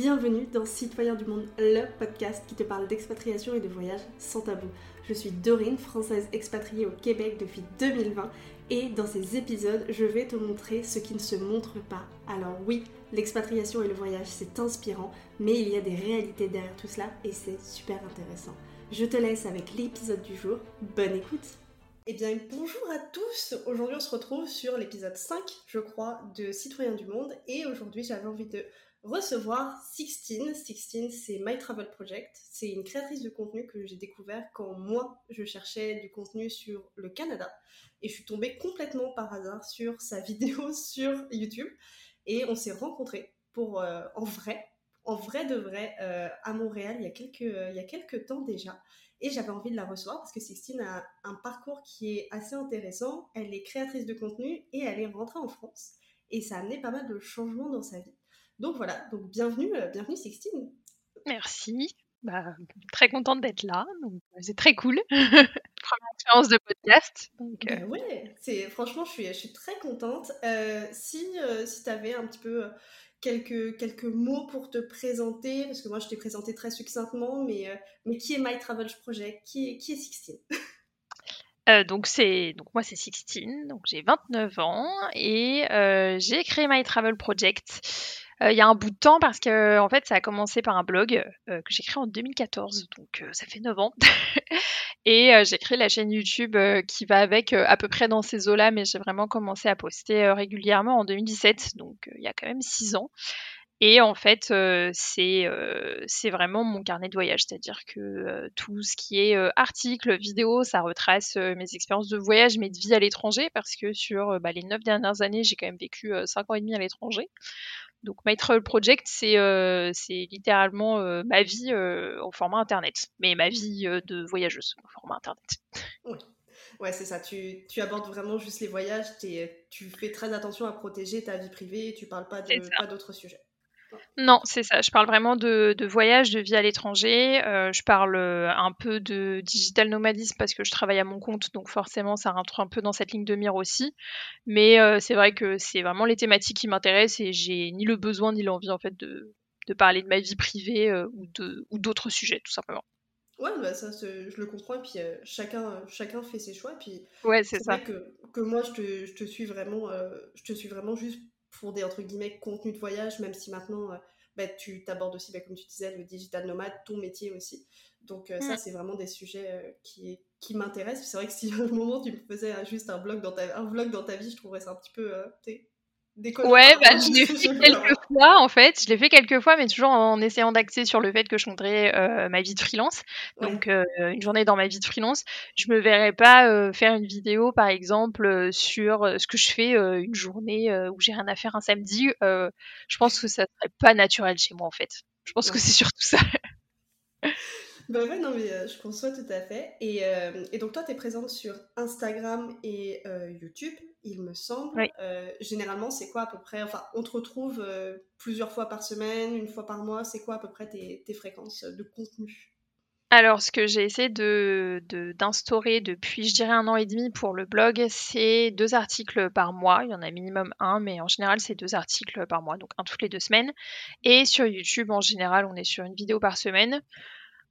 bienvenue dans Citoyens du Monde, le podcast qui te parle d'expatriation et de voyage sans tabou. Je suis Dorine, française expatriée au Québec depuis 2020 et dans ces épisodes, je vais te montrer ce qui ne se montre pas. Alors oui, l'expatriation et le voyage, c'est inspirant, mais il y a des réalités derrière tout cela et c'est super intéressant. Je te laisse avec l'épisode du jour. Bonne écoute eh bien, bonjour à tous Aujourd'hui, on se retrouve sur l'épisode 5, je crois, de Citoyens du Monde. Et aujourd'hui, j'avais envie de recevoir Sixtine. Sixtine, c'est My Travel Project. C'est une créatrice de contenu que j'ai découvert quand moi, je cherchais du contenu sur le Canada. Et je suis tombée complètement par hasard sur sa vidéo sur YouTube. Et on s'est rencontrés pour, euh, en vrai, en vrai de vrai, euh, à Montréal, il y, a quelques, il y a quelques temps déjà. Et j'avais envie de la recevoir parce que Sixtine a un parcours qui est assez intéressant. Elle est créatrice de contenu et elle est rentrée en France. Et ça a amené pas mal de changements dans sa vie. Donc voilà, donc bienvenue, euh, bienvenue Sixtine. Merci. Bah, très contente d'être là, c'est très cool. Première expérience de podcast. Donc, euh. ouais, c'est franchement, je suis, je suis très contente. Euh, si si tu avais un petit peu quelques, quelques mots pour te présenter, parce que moi je t'ai présenté très succinctement, mais, mais qui est My Travel Project? Qui est, qui est Sixtine? Donc c'est donc moi c'est Sixtine, donc j'ai 29 ans et j'ai créé My Travel Project euh, il y a un bout de temps parce que en fait ça a commencé par un blog euh, que j'ai créé en 2014, donc euh, ça fait 9 ans. et j'ai créé la chaîne YouTube qui va avec à peu près dans ces eaux-là, mais j'ai vraiment commencé à poster régulièrement en 2017, donc il y a quand même 6 ans. Et en fait, c'est vraiment mon carnet de voyage, c'est-à-dire que tout ce qui est articles, vidéos, ça retrace mes expériences de voyage, mais de vie à l'étranger, parce que sur bah, les neuf dernières années, j'ai quand même vécu 5 ans et demi à l'étranger. Donc My Travel Project, c'est euh, littéralement euh, ma vie euh, au format internet, mais ma vie de voyageuse au format internet. Oui. Ouais, c'est ça. Tu, tu, abordes vraiment juste les voyages. Tu fais très attention à protéger ta vie privée. Tu parles pas d'autres sujets. Non, c'est ça. Je parle vraiment de, voyage, de vie à l'étranger. Euh, je parle euh, un peu de digital nomadisme parce que je travaille à mon compte, donc forcément ça rentre un peu dans cette ligne de mire aussi. Mais euh, c'est vrai que c'est vraiment les thématiques qui m'intéressent et j'ai ni le besoin ni l'envie en fait de, parler de ma vie privée ou de ou d'autres sujets tout simplement. Ouais, bah ça, je le comprends. Et puis chacun, chacun fait ses choix. Et puis ouais, c'est ça. Vrai que, que moi, je te, je te suis vraiment, je te suis vraiment juste pour des entre guillemets contenus de voyage, même si maintenant euh, bah, tu t'abordes aussi, bah, comme tu disais, le digital nomade, ton métier aussi. Donc euh, ça, c'est vraiment des sujets euh, qui, qui m'intéressent. C'est vrai que si à un moment tu me faisais juste un blog dans ta, un vlog dans ta vie, je trouverais ça un petit peu Ouais, bah, je l'ai fait quelques fois en fait. Je l'ai fait quelques fois, mais toujours en essayant d'axer sur le fait que je compterais euh, ma vie de freelance. Donc euh, une journée dans ma vie de freelance, je me verrais pas euh, faire une vidéo par exemple sur ce que je fais une journée où j'ai rien à faire un samedi. je pense que ça serait pas naturel chez moi en fait. Je pense que c'est surtout ça. Bah ouais, non, mais euh, je conçois tout à fait. Et, euh, et donc, toi, tu es présente sur Instagram et euh, YouTube, il me semble. généralement, c'est quoi à peu près Enfin, on te retrouve plusieurs fois par semaine, une fois par mois. C'est quoi à peu près tes, tes fréquences de contenu? Alors, ce que j'ai essayé de, d'instaurer depuis, je dirais, un an et demi pour le blog, c'est deux articles par mois. Il y en a minimum un, mais en général, c'est deux articles par mois, donc un toutes les deux semaines. Et sur YouTube, en général, on est sur une vidéo par semaine.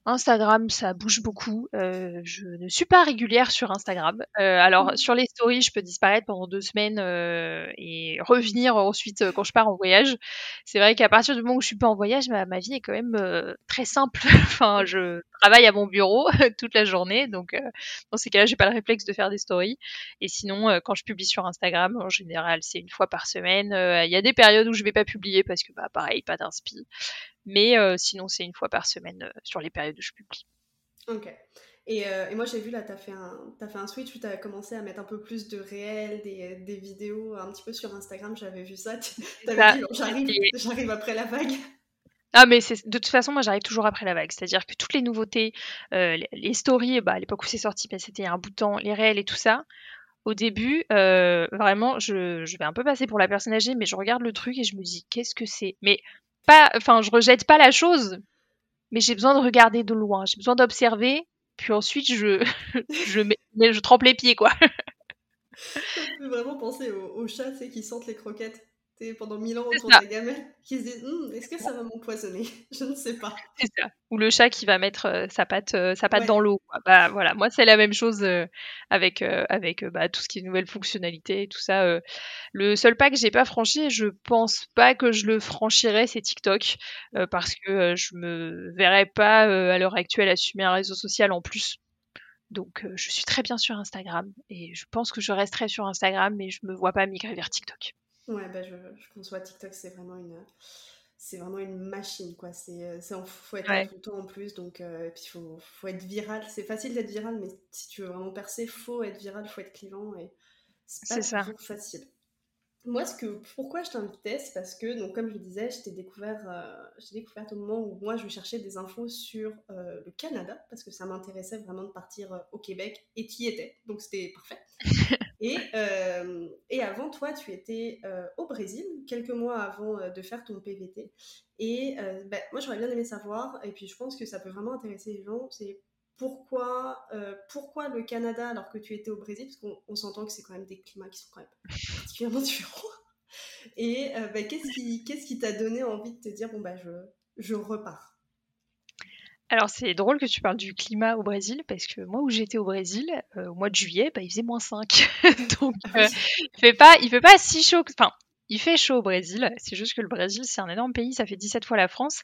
Instagram, ça bouge beaucoup. Euh, je ne suis pas régulière sur Instagram. Euh, alors, mmh. sur les stories, je peux disparaître pendant deux semaines euh, et revenir ensuite quand je pars en voyage. C'est vrai qu'à partir du moment où je suis pas en voyage, ma, ma vie est quand même très simple. enfin, je travaille à mon bureau toute la journée, donc dans ces cas-là, j'ai pas le réflexe de faire des stories. Et sinon, quand je publie sur Instagram, en général, c'est une fois par semaine. Il y a des périodes où je vais pas publier parce que, bah, pareil, pas d'inspi. Mais euh, sinon, c'est une fois par semaine euh, sur les périodes où je publie. Ok. Et, euh, et, moi, j'ai vu là, tu as, fait un, as fait un switch où tu as commencé à mettre un peu plus de réels, des, des vidéos un petit peu sur Instagram. J'avais vu ça. Tu avais dit, j'arrive après la vague. Ah, mais de toute façon, moi, j'arrive toujours après la vague. C'est-à-dire que toutes les nouveautés, les, stories, bah, à l'époque où c'est sorti, bah, c'était un bout de temps, les réels et tout ça. Au début, vraiment, je, je vais un peu passer pour la personne âgée, mais je regarde le truc et je me dis, qu'est-ce que c'est? Mais pas, enfin, je rejette pas la chose, mais j'ai besoin de regarder de loin, j'ai besoin d'observer, puis ensuite je, je, je trempe les pieds, quoi. Ça peut vraiment penser aux, chats, qui sentent les croquettes. Pendant mille ans autour de la gamelle, qui se disent hum, est-ce que ça va m'empoisonner? Je ne sais pas. C'est ça. Ou le chat qui va mettre euh, sa patte, euh, sa patte dans l'eau. Bah voilà, moi c'est la même chose euh, avec avec bah, tout ce qui est nouvelles fonctionnalités et tout ça. Le seul pas que j'ai pas franchi, je pense pas que je le franchirais, c'est TikTok, parce que je me verrais pas à l'heure actuelle assumer un réseau social en plus. Donc je suis très bien sur Instagram et je pense que je resterai sur Instagram, mais je me vois pas migrer vers TikTok. Ouais, bah je, je conçois TikTok, c'est vraiment une c'est vraiment une machine quoi. C'est euh, faut être là tout le temps en plus donc euh, et puis faut faut être viral. C'est facile d'être viral mais si tu veux vraiment percer faut être viral faut être clivant et c'est pas ça. toujours facile. Moi ce que pourquoi je t'invitais c'est parce que donc comme je le disais je t'ai découvert euh, découvert au moment où moi je cherchais des infos sur le Canada parce que ça m'intéressait vraiment de partir au Québec et tu y étais donc c'était parfait Et, euh, et avant, toi, tu étais euh, au Brésil, quelques mois avant euh, de faire ton PVT. Et ben, moi, j'aurais bien aimé savoir, et puis je pense que ça peut vraiment intéresser les gens, c'est pourquoi, pourquoi le Canada alors que tu étais au Brésil Parce qu'on s'entend que c'est quand même des climats qui sont quand même particulièrement différents. Et ben, qu'est-ce qui t'a donné envie de te dire, bon, bah, je, je repars? Alors c'est drôle que tu parles du climat au Brésil parce que moi où j'étais au Brésil euh, au mois de juillet, bah, il faisait moins 5. Donc euh, il fait pas il fait pas si chaud enfin il fait chaud au Brésil, c'est juste que le Brésil c'est un énorme pays, ça fait 17 fois la France.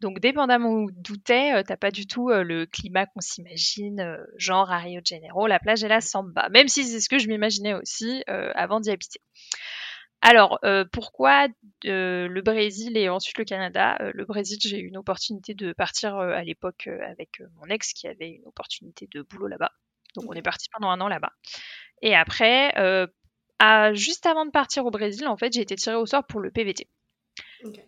Donc dépendamment d'où t'es, euh, t'as pas du tout le climat qu'on s'imagine, genre à Rio de Janeiro, la plage est la samba, même si c'est ce que je m'imaginais aussi avant d'y habiter. Alors, euh, pourquoi euh, le Brésil et ensuite le Canada? Euh, Le Brésil, j'ai eu une opportunité de partir à l'époque avec mon ex qui avait une opportunité de boulot là-bas. Donc, on est parti pendant un an là-bas. Et après, juste avant de partir au Brésil, en fait, j'ai été tirée au sort pour le PVT.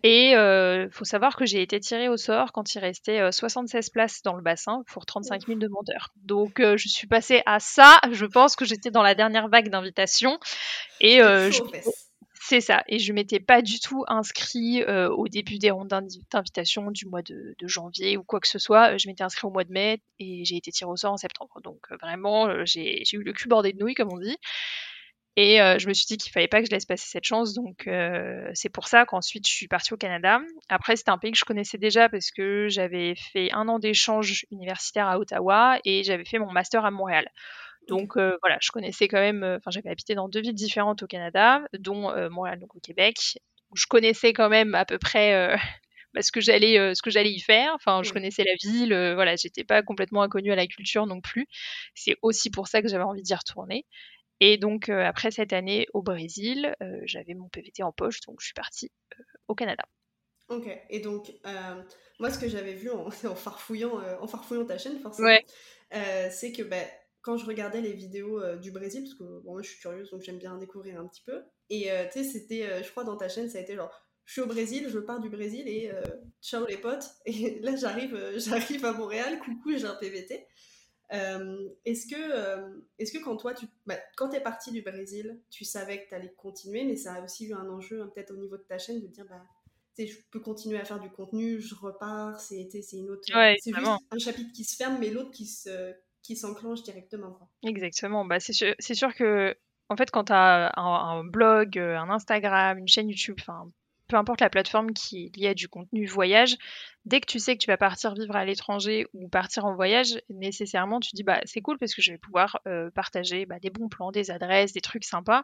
Et il faut savoir que j'ai été tirée au sort quand il restait 76 places dans le bassin pour 35 000 demandeurs. Donc je suis passée à ça. Je pense que j'étais dans la dernière vague d'invitation. Et je, c'est ça. Et je m'étais pas du tout inscrit euh, au début des rondes d'invitation du mois de, janvier ou quoi que ce soit. Je m'étais inscrit au mois de mai et j'ai été tirée au sort en septembre. Donc euh, vraiment, euh, j'ai eu le cul bordé de nouilles, comme on dit. Et je me suis dit qu'il fallait pas que je laisse passer cette chance. Donc c'est pour ça qu'ensuite je suis partie au Canada. Après, c'était un pays que je connaissais déjà parce que j'avais fait un an d'échange universitaire à Ottawa et j'avais fait mon master à Montréal. Donc euh, voilà, je connaissais quand même, euh, enfin j'avais habité dans deux villes différentes au Canada, dont euh, Montréal, donc au Québec. Je connaissais quand même à peu près bah, ce que j'allais, ce que j'allais y faire. Enfin, je connaissais la ville, voilà, j'étais pas complètement inconnue à la culture non plus. C'est aussi pour ça que j'avais envie d'y retourner. Et donc après cette année au Brésil, j'avais mon PVT en poche, donc je suis partie au Canada. Ok, et donc moi ce que j'avais vu en, farfouillant, en farfouillant ta chaîne forcément, c'est que bah, quand je regardais les vidéos euh, du Brésil, parce que bon, moi je suis curieuse donc j'aime bien découvrir un petit peu, et euh, tu sais, c'était, euh, je crois dans ta chaîne, ça a été genre, je suis au Brésil, je pars du Brésil et ciao les potes, et là j'arrive, j'arrive à Montréal, coucou, j'ai un PVT. est-ce que, est-ce que quand toi, tu, bah, quand t'es parti du Brésil, tu savais que t'allais continuer, mais ça a aussi eu un enjeu hein, peut-être au niveau de ta chaîne de dire, bah, je peux continuer à faire du contenu, je repars, c'est, c'est une autre, c'est juste un chapitre qui se ferme, mais l'autre qui se, qui s'enclenche directement. Exactement. Bah, c'est sûr, sûr, que, en fait, quand tu as un, blog, euh, un Instagram, une chaîne YouTube, peu importe la plateforme qui est liée à du contenu voyage, dès que tu sais que tu vas partir vivre à l'étranger ou partir en voyage, nécessairement tu dis bah c'est cool parce que je vais pouvoir euh, partager bah, des bons plans, des adresses, des trucs sympas.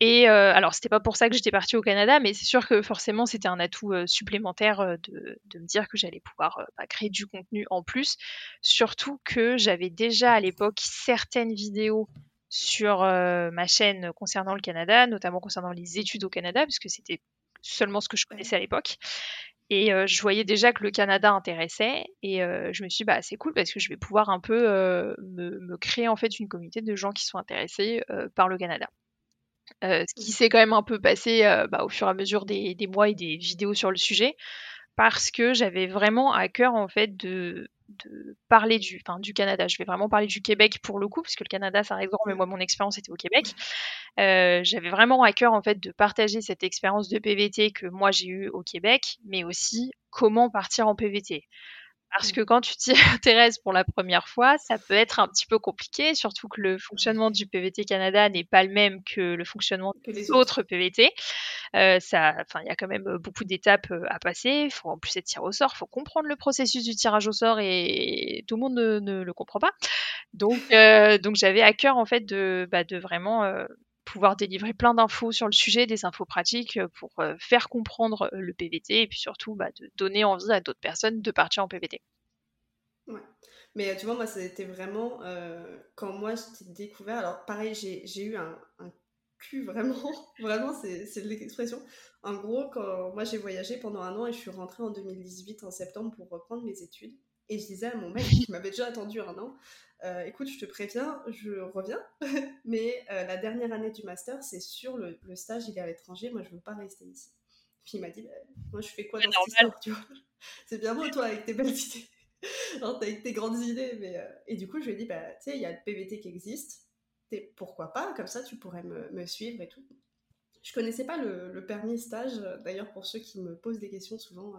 Et euh, alors c'était pas pour ça que j'étais partie au Canada, mais c'est sûr que forcément c'était un atout euh, supplémentaire de, me dire que j'allais pouvoir bah, créer du contenu en plus. Surtout que j'avais déjà à l'époque certaines vidéos sur ma chaîne concernant le Canada, notamment concernant les études au Canada, puisque c'était seulement ce que je connaissais à l'époque. Et euh, je voyais déjà que le Canada intéressait et euh, je me suis dit bah c'est cool parce que je vais pouvoir un peu euh, me, créer en fait une communauté de gens qui sont intéressés par le Canada. ce qui s'est quand même un peu passé bah, au fur et à mesure des, des, mois et des vidéos sur le sujet parce que j'avais vraiment à cœur en fait de parler du, Canada. Je vais vraiment parler du Québec pour le coup, puisque le Canada, ça reste mais moi, mon expérience était au Québec. Euh, j'avais vraiment à cœur, en fait, de partager cette expérience de PVT que moi, j'ai eue au Québec, mais aussi comment partir en PVT. Parce que quand tu t'y intéresses pour la première fois, ça peut être un petit peu compliqué, surtout que le fonctionnement du PVT Canada n'est pas le même que le fonctionnement des autres PVT. Euh, ça, enfin, il y a quand même beaucoup d'étapes euh, à passer. Il faut en plus être tiré au sort, il faut comprendre le processus du tirage au sort et tout le monde ne, le comprend pas. Donc, euh, donc j'avais à cœur en fait de, bah, de vraiment pouvoir délivrer plein d'infos sur le sujet, des infos pratiques euh, pour euh, faire comprendre euh, le PVT et puis surtout bah, de donner envie à d'autres personnes de partir en PVT. Ouais. Mais tu vois, moi, c'était vraiment quand moi je t'ai découvert. Alors, pareil, j'ai eu un, un, cul vraiment, vraiment, c'est l'expression. En gros, quand moi j'ai voyagé pendant un an et je suis rentrée en 2018 en septembre pour reprendre mes études. Et je disais à mon mec qui m'avait déjà attendu un an, euh, écoute, je te préviens, je reviens, mais euh, la dernière année du master, c'est sûr, le, stage, il est à l'étranger, moi, je veux pas rester ici. Puis il m'a dit, bah, moi, je fais quoi dans cette histoire, tu vois? C'est bien beau, toi, avec tes belles idées, avec tes grandes idées, mais... Euh, et du coup, je lui ai dit, bah, tu sais, il y a le PVT qui existe, et pourquoi pas, comme ça, tu pourrais me, suivre et tout. Je connaissais pas le, le permis stage, d'ailleurs, pour ceux qui me posent des questions souvent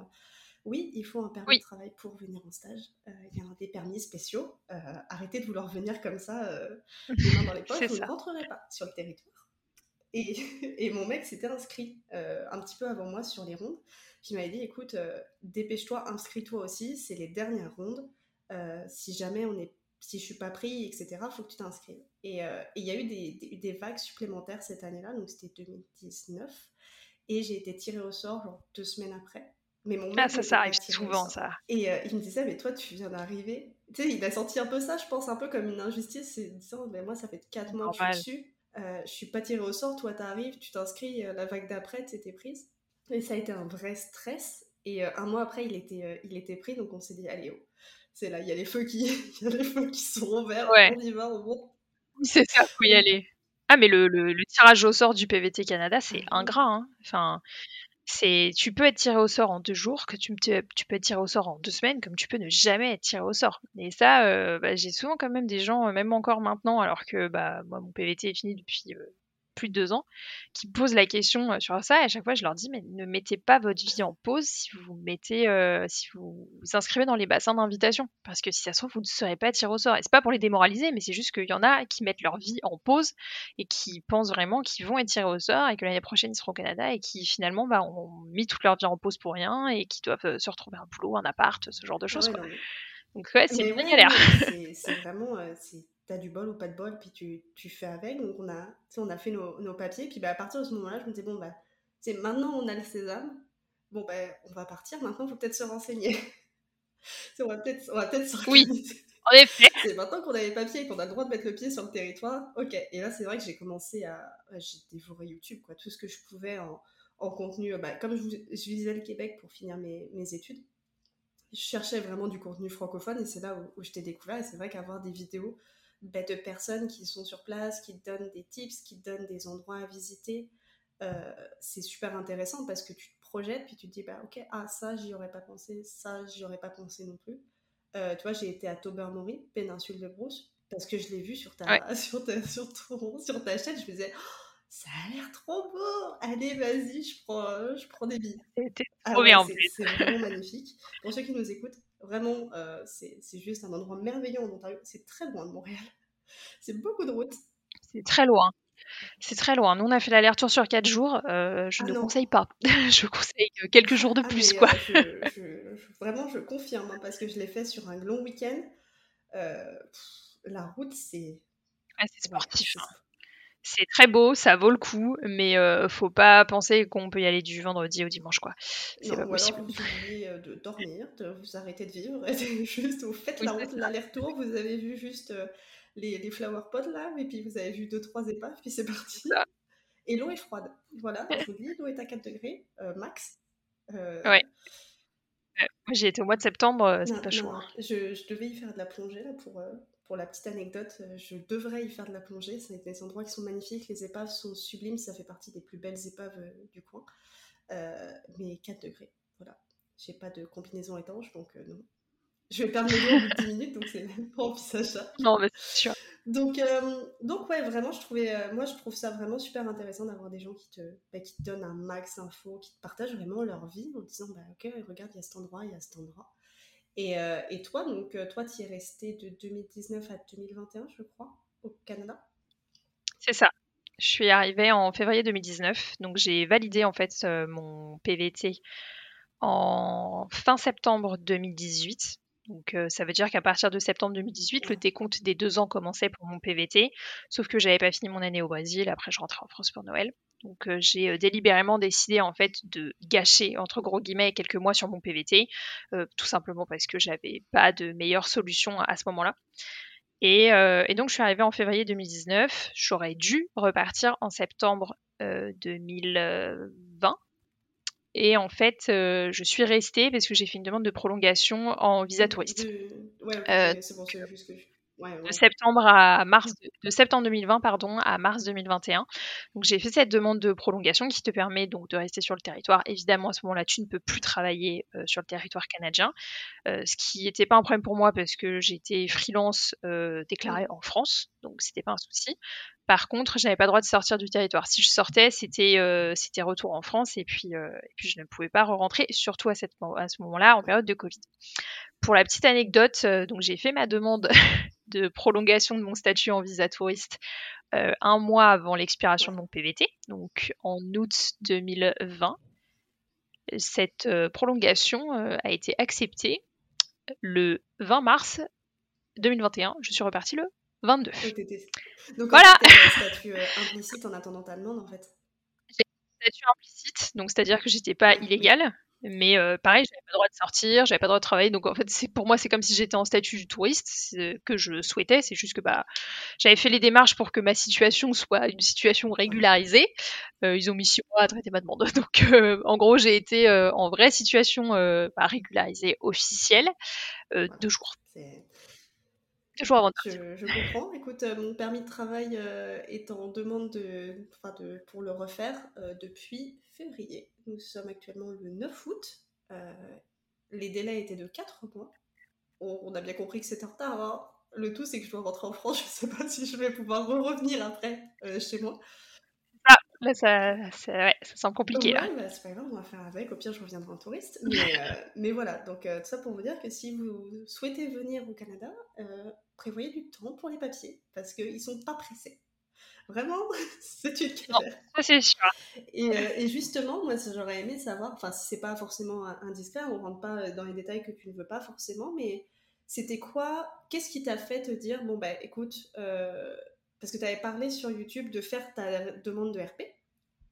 oui, il faut un permis de travail pour venir en stage. Euh, il y a des permis spéciaux. Euh, arrêtez de vouloir venir comme ça, euh, les mains dans les poches, vous ne rentrerez pas sur le territoire. Et, et mon mec s'était inscrit un petit peu avant moi sur les rondes. Puis il m'avait dit, écoute, dépêche-toi, inscris-toi aussi, c'est les dernières rondes. si jamais on est, si je suis pas pris, etc., faut que tu t'inscrives. Et il y a eu des, des, vagues supplémentaires cette année-là, donc c'était 2019. Et j'ai été tirée au sort genre, deux semaines après. Mais mon ah, ça, ça arrive souvent, ça. Et euh, il me disait, mais toi, tu viens d'arriver. Tu sais, il a senti un peu ça, je pense, un peu comme une injustice, c'est disant, mais moi, ça fait 4 mois que je suis dessus, euh, je suis pas tirée au sort, toi, t'arrives, tu t'inscris, euh, la vague d'après, t'étais prise. Et ça a été un vrai stress. Et un mois après, il était, il était pris, donc on s'est dit, allez, oh, c'est là, il y a les feux qui, y a les feux qui sont ouverts, on y va, on monte. C'est ça, faut y aller. Ah, mais le, le, tirage au sort du PVT Canada, c'est ah ingrat. Hein. Enfin, c'est, tu peux être tiré au sort en deux jours, que tu, tu, peux être tiré au sort en deux semaines, comme tu peux ne jamais être tiré au sort. Et ça, euh, bah, j'ai souvent quand même des gens, euh, même encore maintenant, alors que bah, moi, mon PVT est fini depuis euh, plus de deux ans, qui posent la question euh, sur ça. Et à chaque fois, je leur dis, mais ne mettez pas votre vie en pause si vous mettez, euh, si vous vous inscrivez dans les bassins d'invitation. Parce que si ça se trouve, vous ne serez pas tiré au sort. Et c'est pas pour les démoraliser, mais c'est juste qu'il y en a qui mettent leur vie en pause et qui pensent vraiment qu'ils vont être tirés au sort et que l'année prochaine, ils seront au Canada et qui finalement bah, ont mis toute leur vie en pause pour rien et qui doivent euh, se retrouver un boulot, un appart, ce genre de choses. Donc ouais, c'est une galère. C'est vraiment, t'as du bol ou pas de bol, puis tu, tu fais avec. Donc on a, on a fait nos, nos, papiers, puis bah, à partir de ce moment-là, je me disais, bon, bah, c'est maintenant on a le sésame, bon, bah, on va partir, maintenant il faut peut-être se renseigner. on va peut-être peut Oui, en effet. C'est maintenant qu'on a les papiers et qu'on a le droit de mettre le pied sur le territoire, ok. Et là, c'est vrai que j'ai commencé à. J'ai dévoré YouTube, quoi, tout ce que je pouvais en, en contenu. Bah, comme je, je visais le Québec pour finir mes, mes études, je cherchais vraiment du contenu francophone et c'est là où, où je t'ai découvert. Et c'est vrai qu'avoir des vidéos bah, de personnes qui sont sur place, qui te donnent des tips, qui te donnent des endroits à visiter. Euh, c'est super intéressant parce que tu te projettes puis tu te dis bah ok ah ça j'y aurais pas pensé ça j'y aurais pas pensé non plus. Euh, tu vois j'ai été à Tobermory péninsule de Brousse parce que je l'ai vu sur ta, sur ta sur sur ta chaîne je me disais oh, ça a l'air trop beau allez vas-y je prends je prends des billes ah trop bien c'est vraiment magnifique. Pour ceux qui nous écoutent Vraiment, euh, c'est juste un endroit merveilleux en Ontario. C'est très loin de Montréal. C'est beaucoup de route. C'est très loin. C'est très loin. Nous, on a fait l'aller-retour sur 4 jours. Euh, je ah ne conseille pas. je conseille quelques jours de ah, plus. quoi. Euh, vraiment, je confirme, hein, parce que je l'ai fait sur un long week-end. la route, c'est. c'est sportif. Hein. C'est très beau, ça vaut le coup, mais euh, faut pas penser qu'on peut y aller du vendredi au dimanche, quoi. C'est pas possible. Alors vous oubliez euh, de dormir, de vous arrêter de vivre, juste vous faites la route, l'aller-retour, vous avez vu juste euh, les, les flower pots là, et puis vous avez vu deux trois épaves, puis c'est parti. Et l'eau est froide. Voilà, je vous dis, l'eau est à 4 degrés max. Ouais. Moi, j'y étais au mois de septembre, c'était pas chaud. Hein. Je, je, devais y faire de la plongée là pour pour la petite anecdote, euh, je devrais y faire de la plongée. C'est des endroits qui sont magnifiques. Les épaves sont sublimes. Ça fait partie des plus belles épaves euh, du coin. Euh, mais 4 degrés. Voilà. J'ai pas de combinaison étanche, donc non. Je vais perdre mes bout de 10 minutes, donc c'est même pas envisageable. Non, mais c'est sûr. Donc, donc ouais, vraiment, je trouvais, moi, je trouve ça vraiment super intéressant d'avoir des gens qui te, bah, qui te donnent un max info, qui te partagent vraiment leur vie en disant, bah, ok, regarde, il y a cet endroit, il y a cet endroit. Et, et toi, donc, toi, tu es resté de 2019 à 2021, je crois, au Canada? C'est ça. Je suis arrivée en février 2019, donc j'ai validé en fait mon PVT en fin septembre 2018. Donc ça veut dire qu'à partir de septembre 2018, le décompte des deux ans commençait pour mon PVT, sauf que j'avais pas fini mon année au Brésil. Après, je rentrais en France pour Noël. Donc j'ai délibérément décidé en fait de gâcher entre gros guillemets quelques mois sur mon PVT, tout simplement parce que j'avais pas de meilleure solution à, ce moment-là. Et, et, donc je suis arrivée en février 2019. J'aurais dû repartir en septembre 2020 et en fait, euh, je suis restée parce que j'ai fait une demande de prolongation en visa touriste. De... septembre à mars de, septembre 2020 pardon à mars 2021. Donc j'ai fait cette demande de prolongation qui te permet donc de rester sur le territoire. Évidemment à ce moment-là tu ne peux plus travailler euh, sur le territoire canadien, euh, ce qui n'était pas un problème pour moi parce que j'étais freelance déclarée en France, donc c'était pas un souci. Par contre, je n'avais pas le droit de sortir du territoire. Si je sortais, c'était euh, retour en France et puis euh, et puis je ne pouvais pas re-rentrer, surtout à, ce moment-là en période de Covid. Pour la petite anecdote, euh, j'ai fait ma demande de prolongation de mon statut en visa touriste un mois avant l'expiration de mon PVT, donc en août 2020. Cette prolongation a été acceptée le 20 mars 2021. Je suis repartie le 22. Donc, voilà. statut euh, implicite en attendant ta demande, en fait. J'ai statut implicite, donc c'est-à-dire que j'étais pas illégale. Mais euh, pareil, j'avais pas le droit de sortir, j'avais pas le droit de travailler, donc en fait, c'est pour moi, c'est comme si j'étais en statut de touriste que je souhaitais. C'est juste que bah, j'avais fait les démarches pour que ma situation soit une situation régularisée. Euh, ils ont mis six mois à traiter ma demande, donc en gros, j'ai été en vraie situation bah, régularisée officielle deux jours. Je, comprends. Écoute, euh, mon permis de travail euh, est en demande de, de, pour le refaire euh, depuis février. Nous sommes actuellement le 9 août. les délais étaient de 4 mois. On, a bien compris que c'était en retard. Hein. Le tout, c'est que je dois rentrer en France. Je ne sais pas si je vais pouvoir revenir après chez moi. Ah, là, ça, ça, ça semble compliqué. Ouais, bah, c'est pas grave, on va faire avec. Au pire, je reviendrai en touriste. Mais, mais voilà, donc tout ça pour vous dire que si vous souhaitez venir au Canada, prévoyez du temps pour les papiers parce qu'ils sont pas pressés. Vraiment, c'est une galère. c'est sûr. Et, euh, et, justement, moi, j'aurais aimé savoir, enfin, si c'est pas forcément indiscret, on rentre pas dans les détails que tu ne veux pas forcément, mais c'était quoi Qu'est-ce qui t'a fait te dire, bon, bah écoute, euh, parce que tu avais parlé sur YouTube de faire ta demande de RP,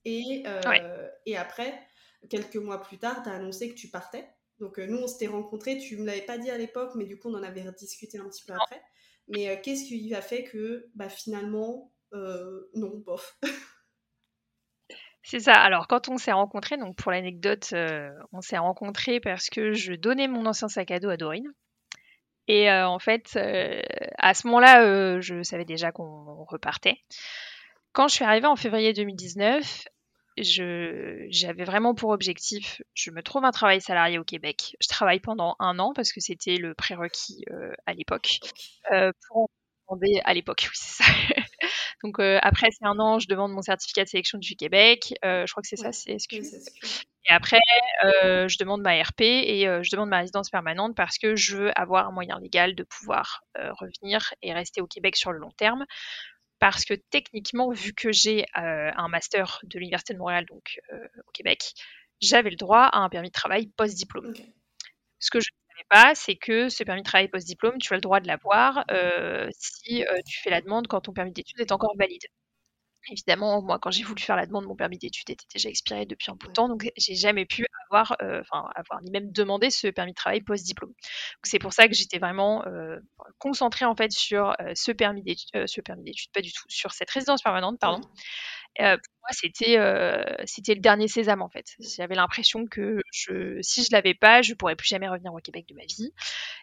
et, euh, et après, quelques mois plus tard, tu as annoncé que tu partais. Donc nous, on s'était rencontrés, tu me l'avais pas dit à l'époque, mais du coup, on en avait rediscuté un petit peu après. Mais euh, qu'est-ce qui a fait que bah, finalement, euh, non, bof C'est ça. Alors, quand on s'est rencontrés, donc pour l'anecdote, euh, on s'est rencontrés parce que je donnais mon ancien sac à dos à Dorine. Et en fait, à ce moment-là, je savais déjà qu'on repartait. Quand je suis arrivée en février 2019, j'avais vraiment pour objectif, je me trouve un travail salarié au Québec. Je travaille pendant un an parce que c'était le prérequis euh, à l'époque. Euh, pour demander à l'époque, oui, c'est ça. Donc euh, après c'est un an, je demande mon certificat de sélection du Québec. je crois que c'est ça, c'est SQ. Et après, je demande ma RP et je demande ma résidence permanente parce que je veux avoir un moyen légal de pouvoir revenir et rester au Québec sur le long terme parce que techniquement, vu que j'ai euh, un master de l'Université de Montréal, donc euh, au Québec, j'avais le droit à un permis de travail post-diplôme. Ce que je ne savais pas, c'est que ce permis de travail post-diplôme, tu as le droit de l'avoir euh, si tu fais la demande quand ton permis d'études est encore valide. Évidemment, moi, quand j'ai voulu faire la demande, mon permis d'études était déjà expiré depuis un bout de temps, donc j'ai jamais pu avoir, euh, enfin, avoir ni même demandé ce permis de travail post-diplôme. C'est pour ça que j'étais vraiment euh, concentrée en fait sur euh, ce permis d'études, ce permis d'études, pas du tout, sur cette résidence permanente, pardon. Pour moi, c'était c'était le dernier sésame en fait. J'avais l'impression que si je l'avais pas, je pourrais plus jamais revenir au Québec de ma vie.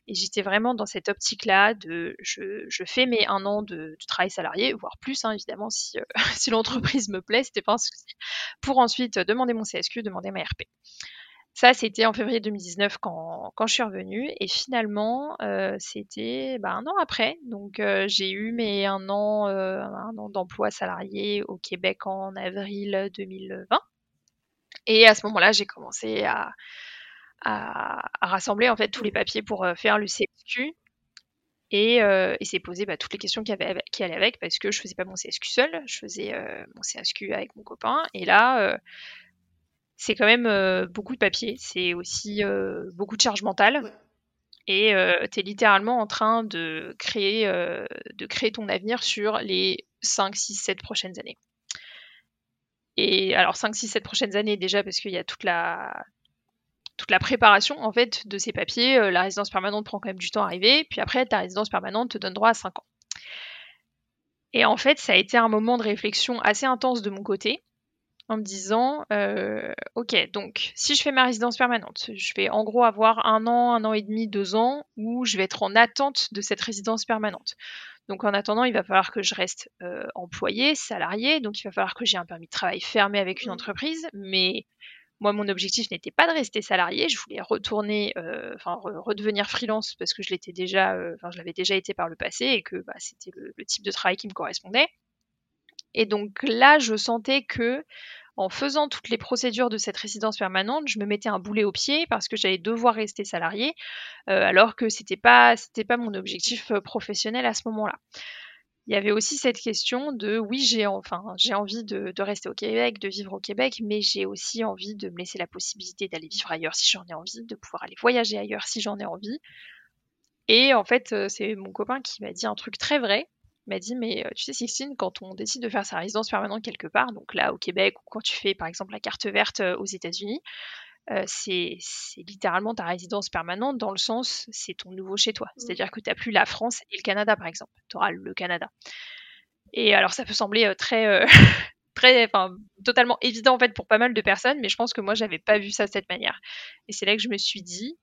Et j'étais vraiment dans cette optique-là de je, fais mes un an de, travail salarié, voire plus, hein, évidemment, si, si l'entreprise me plaît, c'était pas un souci, pour ensuite demander mon CSQ, demander ma RP. Ça, c'était en février 2019 quand, je suis revenue. Et finalement, euh, c'était bah, un an après. Donc, euh, j'ai eu mes un an, euh, un an d'emploi salarié au Québec en avril 2020. Et à ce moment-là, j'ai commencé à, rassembler en fait tous les papiers pour faire le CSQ. Et, euh, et s'est posé bah, toutes les questions qui, allaient avec parce que je faisais pas mon CSQ seul, je faisais mon CSQ avec mon copain. Et là, c'est quand même beaucoup de papier, c'est aussi beaucoup de charge mentale. Et tu es littéralement en train de créer, de créer ton avenir sur les 5, 6, 7 prochaines années. Et alors 5, 6, 7 prochaines années déjà parce qu'il y a toute la, toute la préparation en fait de ces papiers. la résidence permanente prend quand même du temps à arriver. Puis après, ta résidence permanente te donne droit à 5 ans. Et en fait, ça a été un moment de réflexion assez intense de mon côté en me disant euh, ok donc si je fais ma résidence permanente je vais en gros avoir un an un an et demi deux ans où je vais être en attente de cette résidence permanente donc en attendant il va falloir que je reste euh, employé salarié donc il va falloir que j'ai un permis de travail fermé avec une mmh. entreprise mais moi, mon objectif n'était pas de rester salarié, je voulais retourner, euh, enfin redevenir freelance parce que je l'étais déjà, enfin je l'avais déjà été par le passé et que bah, c'était le, type de travail qui me correspondait. Et donc là, je sentais que en faisant toutes les procédures de cette résidence permanente, je me mettais un boulet au pied parce que j'allais devoir rester salarié, euh, alors que c'était pas pas mon objectif euh, professionnel à ce moment-là. Il y avait aussi cette question de oui j'ai enfin j'ai envie de, rester au Québec, de vivre au Québec, mais j'ai aussi envie de me laisser la possibilité d'aller vivre ailleurs si j'en ai envie, de pouvoir aller voyager ailleurs si j'en ai envie. Et en fait, euh, c'est mon copain qui m'a dit un truc très vrai m'a dit mais euh, tu sais Sixtine quand on décide de faire sa résidence permanente quelque part donc là au Québec ou quand tu fais par exemple la carte verte euh, aux États-Unis euh, c'est littéralement ta résidence permanente dans le sens c'est ton nouveau chez toi. Mmh. c'est-à-dire que tu n'as plus la France et le Canada par exemple. Tu auras le Canada. Et alors ça peut sembler très très enfin totalement évident en fait pour pas mal de personnes mais je pense que moi j'avais pas vu ça de cette manière. Et c'est là que je me suis dit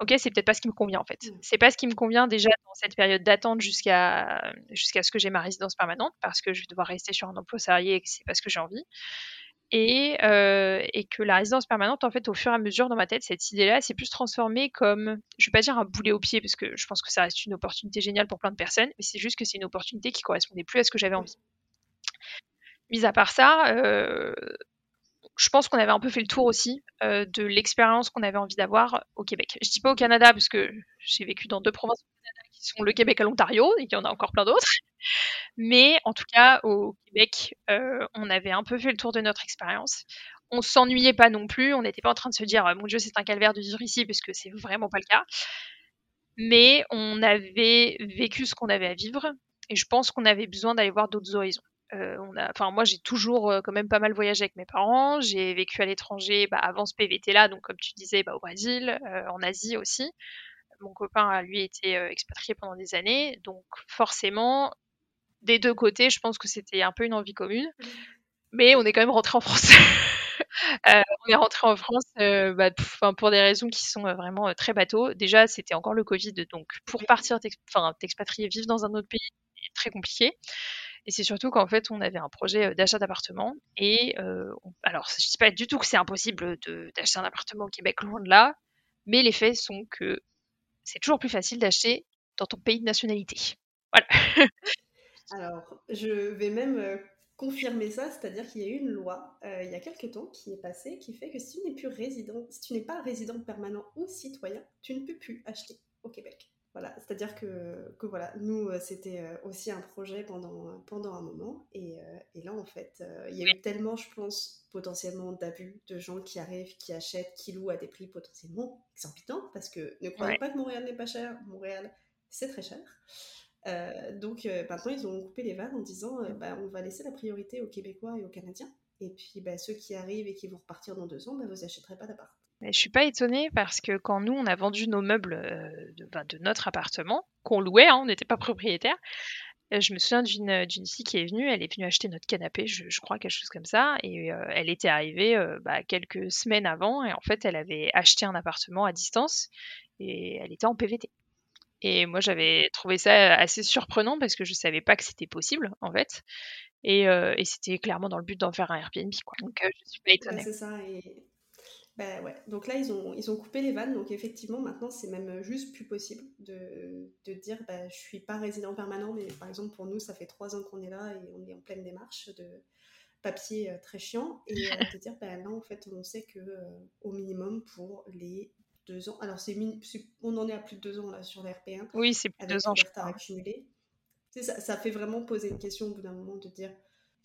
ok, c'est peut-être pas ce qui me convient en fait. Mmh. C'est pas ce qui me convient déjà dans cette période d'attente jusqu'à jusqu'à ce que j'ai ma résidence permanente parce que je vais devoir rester sur un emploi salarié et que c'est pas ce que j'ai envie. Et, euh, et, que la résidence permanente, en fait, au fur et à mesure dans ma tête, cette idée-là s'est plus transformée comme, je vais pas dire un boulet au pied parce que je pense que ça reste une opportunité géniale pour plein de personnes, mais c'est juste que c'est une opportunité qui correspondait plus à ce que j'avais envie. Mis à part ça, euh, je pense qu'on avait un peu fait le tour aussi euh, de l'expérience qu'on avait envie d'avoir au Québec. Je dis pas au Canada parce que j'ai vécu dans deux provinces au Canada qui sont le Québec et l'Ontario et qu'il y en a encore plein d'autres. Mais en tout cas, au Québec, euh, on avait un peu fait le tour de notre expérience. On s'ennuyait pas non plus. On n'était pas en train de se dire mon Dieu c'est un calvaire de vivre ici parce que c'est vraiment pas le cas. Mais on avait vécu ce qu'on avait à vivre et je pense qu'on avait besoin d'aller voir d'autres horizons. Euh, on a, enfin moi j'ai toujours euh, quand même pas mal voyagé avec mes parents. J'ai vécu à l'étranger bah, avant ce PVT là, donc comme tu disais, bah, au Brésil, euh, en Asie aussi. Mon copain a lui été expatrié pendant des années, donc forcément des deux côtés, je pense que c'était un peu une envie commune. Mais on est quand même rentré en France. on est rentré en France bah, pour des raisons qui sont vraiment très bateaux. Déjà, c'était encore le Covid, donc pour partir, t'expatrier, vivre dans un autre pays, c'est très compliqué. Et c'est surtout qu'en fait, on avait un projet d'achat d'appartement. Et alors, je ne dis pas du tout que c'est impossible d'acheter un appartement au Québec, loin de là. Mais les faits sont que c'est toujours plus facile d'acheter dans ton pays de nationalité. Voilà. alors, je vais même confirmer ça, c'est-à-dire qu'il y a eu une loi il y a quelques temps qui est passée qui fait que si tu n'es plus résident, si tu n'es pas résident permanent ou citoyen, tu ne peux plus acheter au Québec. Voilà, c'est-à-dire que, que, voilà, nous, euh, c'était euh, aussi un projet pendant, pendant un moment. Et, euh, et là, en fait, il y a eu tellement, je pense, potentiellement d'abus de gens qui arrivent, qui achètent, qui louent à des prix potentiellement exorbitants. Parce que ne croyez pas que Montréal n'est pas cher. Montréal, c'est très cher. donc maintenant, ils ont coupé les vannes en disant bah, on va laisser la priorité aux Québécois et aux Canadiens. Et puis bah, ceux qui arrivent et qui vont repartir dans deux ans, bah, vous n'achèterez pas d'appart. Je suis pas étonnée parce que quand nous, on a vendu nos meubles euh, ben, de, notre appartement, qu'on louait, hein, on n'était pas propriétaire, euh, je me souviens d'une fille qui est venue, elle est venue acheter notre canapé, je, crois, quelque chose comme ça, et euh, elle était arrivée bah, quelques semaines avant, et en fait, elle avait acheté un appartement à distance, et elle était en PVT. Et moi, j'avais trouvé ça assez surprenant parce que je savais pas que c'était possible, en fait. Et, et c'était clairement dans le but d'en faire un Airbnb, quoi. Donc, je suis pas étonnée. c'est ça, et ben ouais. Donc là, ils ont, ils ont coupé les vannes. Donc effectivement, maintenant, c'est même juste plus possible de, de dire bah, je suis pas résident permanent, mais par exemple, pour nous, ça fait trois ans qu'on est là et on est en pleine démarche de, papier très chiant et te dire, bah, là, en fait, on sait que au minimum pour les deux ans, alors c'est on en est à plus de deux ans là sur l'RP1. Oui, c'est plus de deux ans. Je crois. accumulé. Ça, ça fait vraiment poser une question au bout d'un moment de dire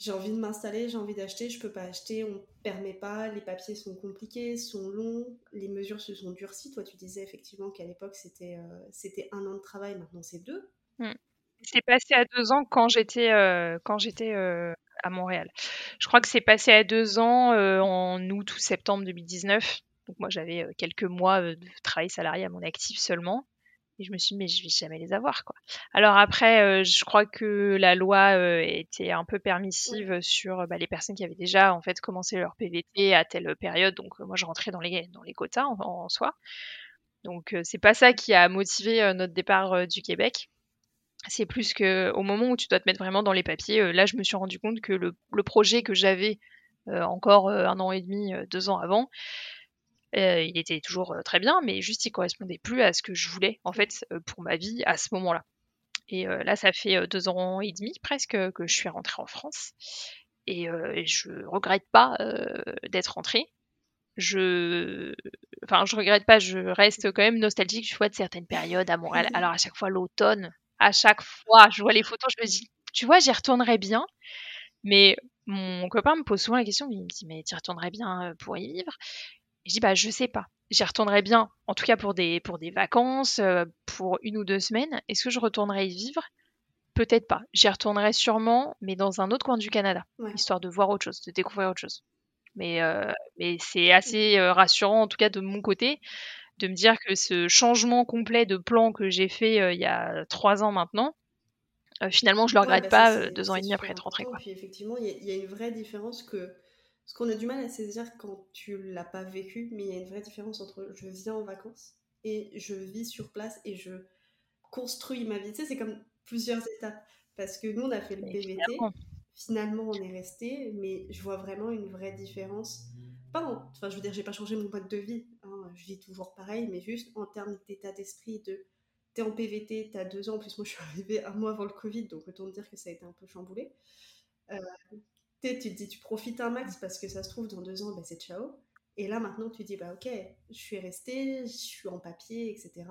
j'ai envie de m'installer, j'ai envie d'acheter, je peux pas acheter, on permet pas, les papiers sont compliqués, sont longs, les mesures se sont durcies. Toi, tu disais effectivement qu'à l'époque c'était euh, c'était un an de travail, maintenant c'est deux. Hmm. C'est passé à deux ans quand j'étais euh, quand j'étais euh, à Montréal. Je crois que c'est passé à deux ans en août ou septembre 2019. Donc moi j'avais quelques mois de travail salarié à mon actif seulement. Et je me suis dit, mais je vais jamais les avoir, quoi. Alors après, euh, je crois que la loi euh, était un peu permissive sur bah, les personnes qui avaient déjà, en fait, commencé leur PVT à telle période. Donc, moi, je rentrais dans les, dans les quotas en, soi. Donc, c'est pas ça qui a motivé notre départ du Québec. C'est plus que au moment où tu dois te mettre vraiment dans les papiers, là, je me suis rendu compte que le, le projet que j'avais encore un an et demi, deux ans avant, euh, il était toujours euh, très bien, mais juste il correspondait plus à ce que je voulais en fait euh, pour ma vie à ce moment-là. Et là, ça fait deux ans et demi presque que je suis rentrée en France, et, et je regrette pas d'être rentrée. Je, enfin, je regrette pas, je reste quand même nostalgique, tu vois, de certaines périodes à Montréal. Alors à chaque fois l'automne, à chaque fois, je vois les photos, je me dis, tu vois, j'y retournerais bien, mais mon copain me pose souvent la question, il me dit, mais tu retournerais bien pour y vivre? Je dis bah je sais pas. J'y retournerai bien, en tout cas pour des pour des vacances, euh, pour une ou deux semaines. Est-ce que je retournerai y vivre? Peut-être pas. J'y retournerai sûrement, mais dans un autre coin du Canada, histoire de voir autre chose, de découvrir autre chose. Mais euh, mais c'est assez euh, rassurant en tout cas de mon côté de me dire que ce changement complet de plan que j'ai fait il y a trois ans maintenant, finalement je le regrette bah, pas deux ans et demi après être rentrée. Quoi. Puis effectivement, il y, y, a une vraie différence que ce qu'on a du mal à saisir quand tu l'as pas vécu, mais il y a une vraie différence entre je viens en vacances et je vis sur place et je construis ma vie. Tu sais, c'est comme plusieurs étapes. Parce que nous, on a fait le PVT. Finalement, on est resté, mais je vois vraiment une vraie différence. Pas enfin, je veux dire, j'ai pas changé mon mode de vie. Hein. je vis toujours pareil, mais juste en termes d'état d'esprit, de t'es en PVT, t'as deux ans. En plus, moi, je suis arrivée un mois avant le Covid, donc autant dire que ça a été un peu chamboulé. Euh, tu te dis, tu profites un max parce que ça se trouve, dans deux ans, ben, c'est ciao. Et là, maintenant, tu dis, bah ok, je suis restée, je suis en papier, etc.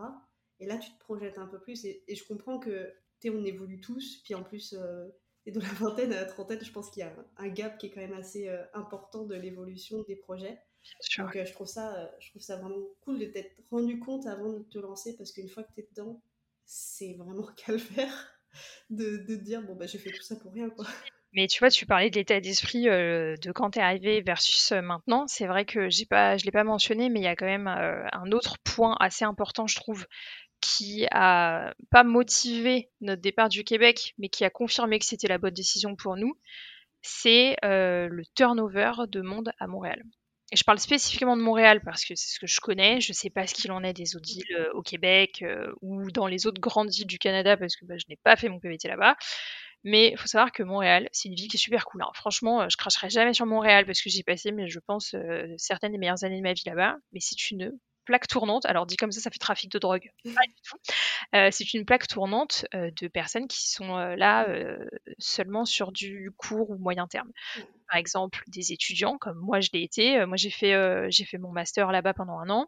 Et là, tu te projettes un peu plus. Et, je comprends que, tu on évolue tous. Puis en plus, euh, et de la vingtaine à la trentaine, je pense qu'il y a un, gap qui est quand même assez euh, important de l'évolution des projets. Donc euh, je, trouve ça, je trouve ça vraiment cool de t'être rendu compte avant de te lancer parce qu'une fois que tu es dedans, c'est vraiment calvaire de, de dire, bon, bah j'ai fait tout ça pour rien, quoi. Mais tu vois, tu parlais de l'état d'esprit euh, de quand t'es arrivé versus euh, maintenant. C'est vrai que j'ai pas, je l'ai pas mentionné, mais il y a quand même euh, un autre point assez important, je trouve, qui a pas motivé notre départ du Québec, mais qui a confirmé que c'était la bonne décision pour nous. C'est le turnover de monde à Montréal. Et je parle spécifiquement de Montréal parce que c'est ce que je connais. Je sais pas ce qu'il en est des autres villes au Québec ou dans les autres grandes villes du Canada parce que bah, je n'ai pas fait mon PVT là-bas. Mais il faut savoir que Montréal, c'est une ville qui est super cool. Hein. Franchement, euh, je cracherai jamais sur Montréal parce que j'y ai passé, mais je pense, euh, certaines des meilleures années de ma vie là-bas. Mais c'est une plaque tournante. Alors dit comme ça, ça fait trafic de drogue. Pas du tout. Euh, c'est une plaque tournante de personnes qui sont là seulement sur du court ou moyen terme. Par exemple, des étudiants comme moi, je l'ai été. moi, j'ai fait, j'ai fait mon master là-bas pendant un an.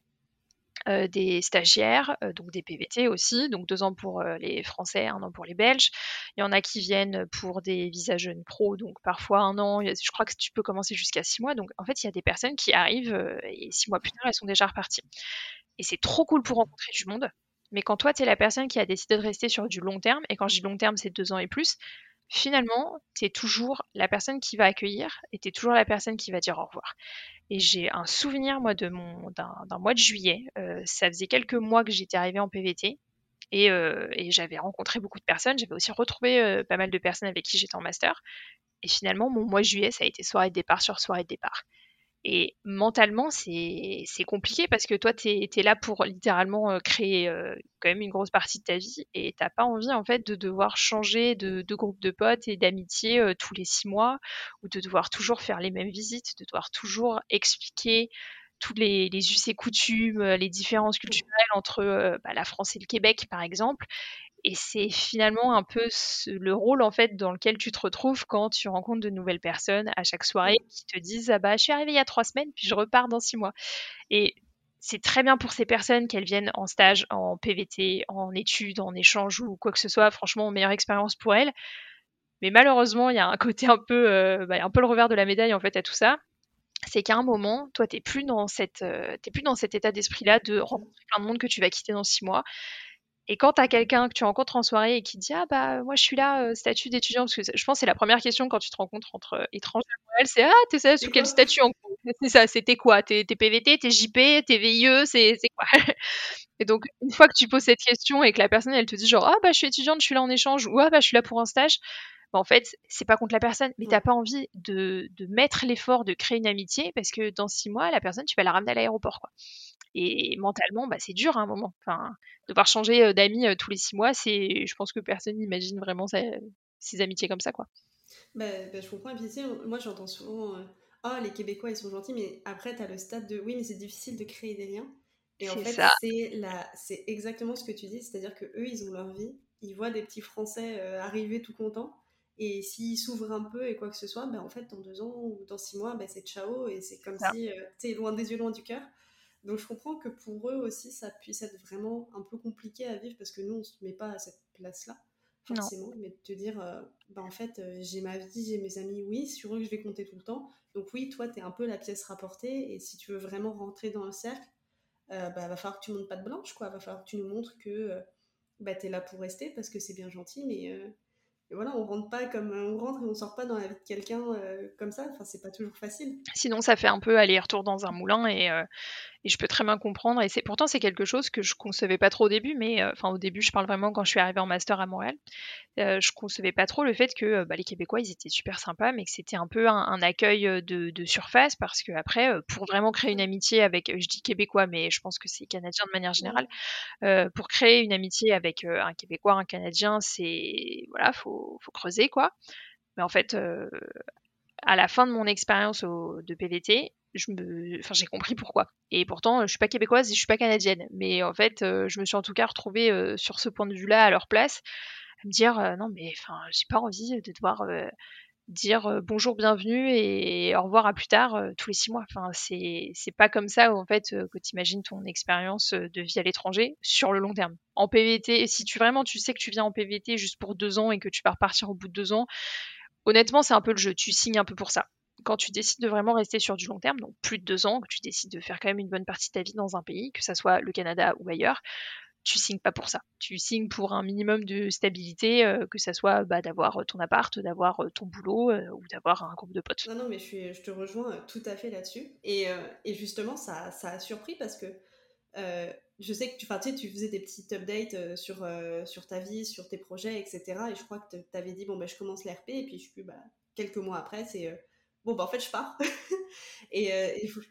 Euh, des stagiaires, euh, donc des PVT aussi, donc deux ans pour euh, les Français, un an pour les Belges. Il y en a qui viennent pour des visas jeunes pro, donc parfois un an. Je crois que tu peux commencer jusqu'à six mois. Donc en fait, il y a des personnes qui arrivent et six mois plus tard, elles sont déjà reparties. Et c'est trop cool pour rencontrer du monde. Mais quand toi, tu es la personne qui a décidé de rester sur du long terme, et quand je dis long terme, c'est deux ans et plus, finalement, tu es toujours la personne qui va accueillir et tu es toujours la personne qui va dire au revoir. Et j'ai un souvenir, moi, de mon d'un mois de juillet. Euh, ça faisait quelques mois que j'étais arrivée en PVT et, euh, et j'avais rencontré beaucoup de personnes. J'avais aussi retrouvé euh, pas mal de personnes avec qui j'étais en master. Et finalement, mon mois de juillet, ça a été soirée de départ sur soirée de départ. Et mentalement, c'est compliqué parce que toi, tu es, là pour littéralement euh, créer euh, quand même une grosse partie de ta vie et t'as pas envie en fait de devoir changer de, groupe de potes et d'amitié euh, tous les six mois ou de devoir toujours faire les mêmes visites, de devoir toujours expliquer tous les, us et coutumes, les différences culturelles entre bah, la France et le Québec par exemple. Et c'est finalement un peu le rôle en fait dans lequel tu te retrouves quand tu rencontres de nouvelles personnes à chaque soirée qui te disent ah bah je suis arrivée il y a trois semaines puis je repars dans six mois. Et c'est très bien pour ces personnes qu'elles viennent en stage, en PVT, en études, en échange ou quoi que ce soit. Franchement, meilleure expérience pour elles. Mais malheureusement, il y a un côté un peu, euh, bah, un peu le revers de la médaille en fait à tout ça. C'est qu'à un moment, toi, t'es plus dans cette, euh, plus dans cet état d'esprit-là de rencontrer plein de monde que tu vas quitter dans six mois. Et quand tu as quelqu'un que tu rencontres en soirée et qui dit Ah, bah, moi, je suis là, euh, statut d'étudiant, parce que je pense que c'est la première question quand tu te rencontres entre euh, étrangers et c'est Ah, t'es ça, sous quel statut en C'est ça, c'était quoi? T'es PVT, t'es JP, t'es VIE, c'est quoi? Et donc, une fois que tu poses cette question et que la personne, elle te dit genre Ah, bah, je suis étudiante, je suis là en échange, ou Ah, bah, je suis là pour un stage, bah, en fait, c'est pas contre la personne, mais t'as pas envie de, de mettre l'effort de créer une amitié parce que dans six mois, la personne, tu vas la ramener à l'aéroport, quoi. Et mentalement, bah, c'est dur à un moment. Enfin, devoir changer d'amis tous les six mois, c'est, je pense que personne n'imagine vraiment ses amitiés comme ça, quoi. Bah, bah, je comprends. Et puis, moi, j'entends souvent Ah, les Québécois, ils sont gentils, mais après, tu as le stade de Oui, mais c'est difficile de créer des liens. Et en fait, c'est, la... c'est exactement ce que tu dis, c'est-à-dire que eux, ils ont leur vie, ils voient des petits Français arriver tout contents, et s'ils s'ouvrent un peu et quoi que ce soit, ben en fait, dans deux ans ou dans six mois, ben c'est ciao, et c'est comme si tu es loin des yeux, loin du cœur. Donc je comprends que pour eux aussi, ça puisse être vraiment un peu compliqué à vivre parce que nous, on se met pas à cette place-là, forcément. Mais de te dire, euh, bah, en fait, euh, j'ai ma vie, j'ai mes amis, oui, sur eux que je vais compter tout le temps. Donc oui, toi, tu es un peu la pièce rapportée et si tu veux vraiment rentrer dans le cercle, euh, bah, va falloir que tu montes pas de blanche, quoi. Va falloir que tu nous montres que euh, bah, tu es là pour rester parce que c'est bien gentil, mais voilà, on rentre pas comme on rentre et on sort pas dans la vie de quelqu'un comme ça. Enfin, c'est pas toujours facile. Sinon, ça fait un peu aller-retour dans un moulin et, et je peux très bien comprendre. Et c'est pourtant c'est quelque chose que je concevais pas trop au début, mais euh, enfin au début, je parle vraiment quand je suis arrivée en master à Montréal, euh, je concevais pas trop le fait que euh, bah, les Québécois ils étaient super sympas, mais que c'était un peu un, accueil de, de, surface parce que après, pour vraiment créer une amitié avec, je dis Québécois, mais je pense que c'est Canadien de manière générale, pour créer une amitié avec un Québécois, un Canadien, c'est voilà, faut, faut creuser quoi. Mais en fait, à la fin de mon expérience de PVT, j'ai compris pourquoi. Et pourtant, je suis pas québécoise et je suis pas canadienne. Mais en fait, euh, je me suis en tout cas retrouvée euh, sur ce point de vue-là à leur place, à me dire euh, non, mais enfin, j'ai pas envie de devoir dire bonjour, bienvenue et au revoir à plus tard tous les six mois. Enfin, c'est pas comme ça en fait que tu imagines ton expérience de vie à l'étranger sur le long terme. En PVT, si tu vraiment tu sais que tu viens en PVT juste pour deux ans et que tu vas repartir au bout de deux ans, honnêtement, c'est un peu le jeu. Tu signes un peu pour ça quand tu décides de vraiment rester sur du long terme, donc plus de deux ans, que tu décides de faire quand même une bonne partie de ta vie dans un pays, que ce soit le Canada ou ailleurs, tu signes pas pour ça. Tu signes pour un minimum de stabilité, euh, que ce soit bah, d'avoir ton appart, d'avoir euh, ton boulot euh, ou d'avoir un groupe de potes. Non, non, mais je, te rejoins tout à fait là-dessus. Et, justement, ça, ça, a surpris parce que je sais que tu, tu, tu faisais des petites updates sur, sur ta vie, sur tes projets, etc. Et je crois que tu avais dit, bon, bah, je commence l'RP, et puis je, bah, quelques mois après, c'est bon, bah, en fait, je pars. et, euh,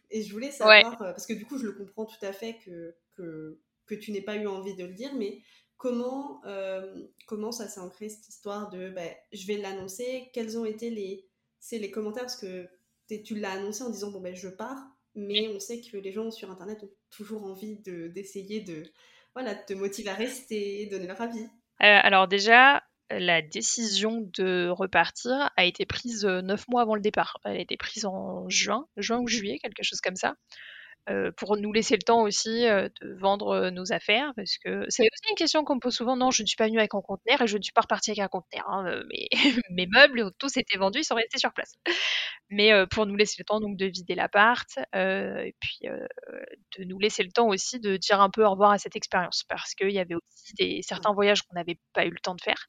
et, je, voulais savoir, euh, parce que du coup, je le comprends tout à fait que, que, que tu n'aies pas eu envie de le dire, mais comment, euh, comment ça s'est ancré cette histoire de bah, je vais l'annoncer Quels ont été les, les commentaires Parce que tu l'as annoncé en disant bon, ben, je pars, mais on sait que les gens sur Internet ont toujours envie d'essayer de, voilà, de te motiver à rester, donner leur avis. alors déjà, la décision de repartir a été prise euh, neuf mois avant le départ. Elle a été prise en juin, juin ou juillet, quelque chose comme ça. Euh, pour nous laisser le temps aussi euh, de vendre nos affaires, parce que c'est aussi une question qu'on me pose souvent. Non, je ne suis pas venue avec un conteneur et je ne suis pas repartie avec un conteneur. Hein, mais mes meubles, tous étaient vendus, ils sont restés sur place. Mais pour nous laisser le temps donc de vider l'appart et puis de nous laisser le temps aussi de dire un peu au revoir à cette expérience, parce qu'il y avait aussi des, certains voyages qu'on n'avait pas eu le temps de faire,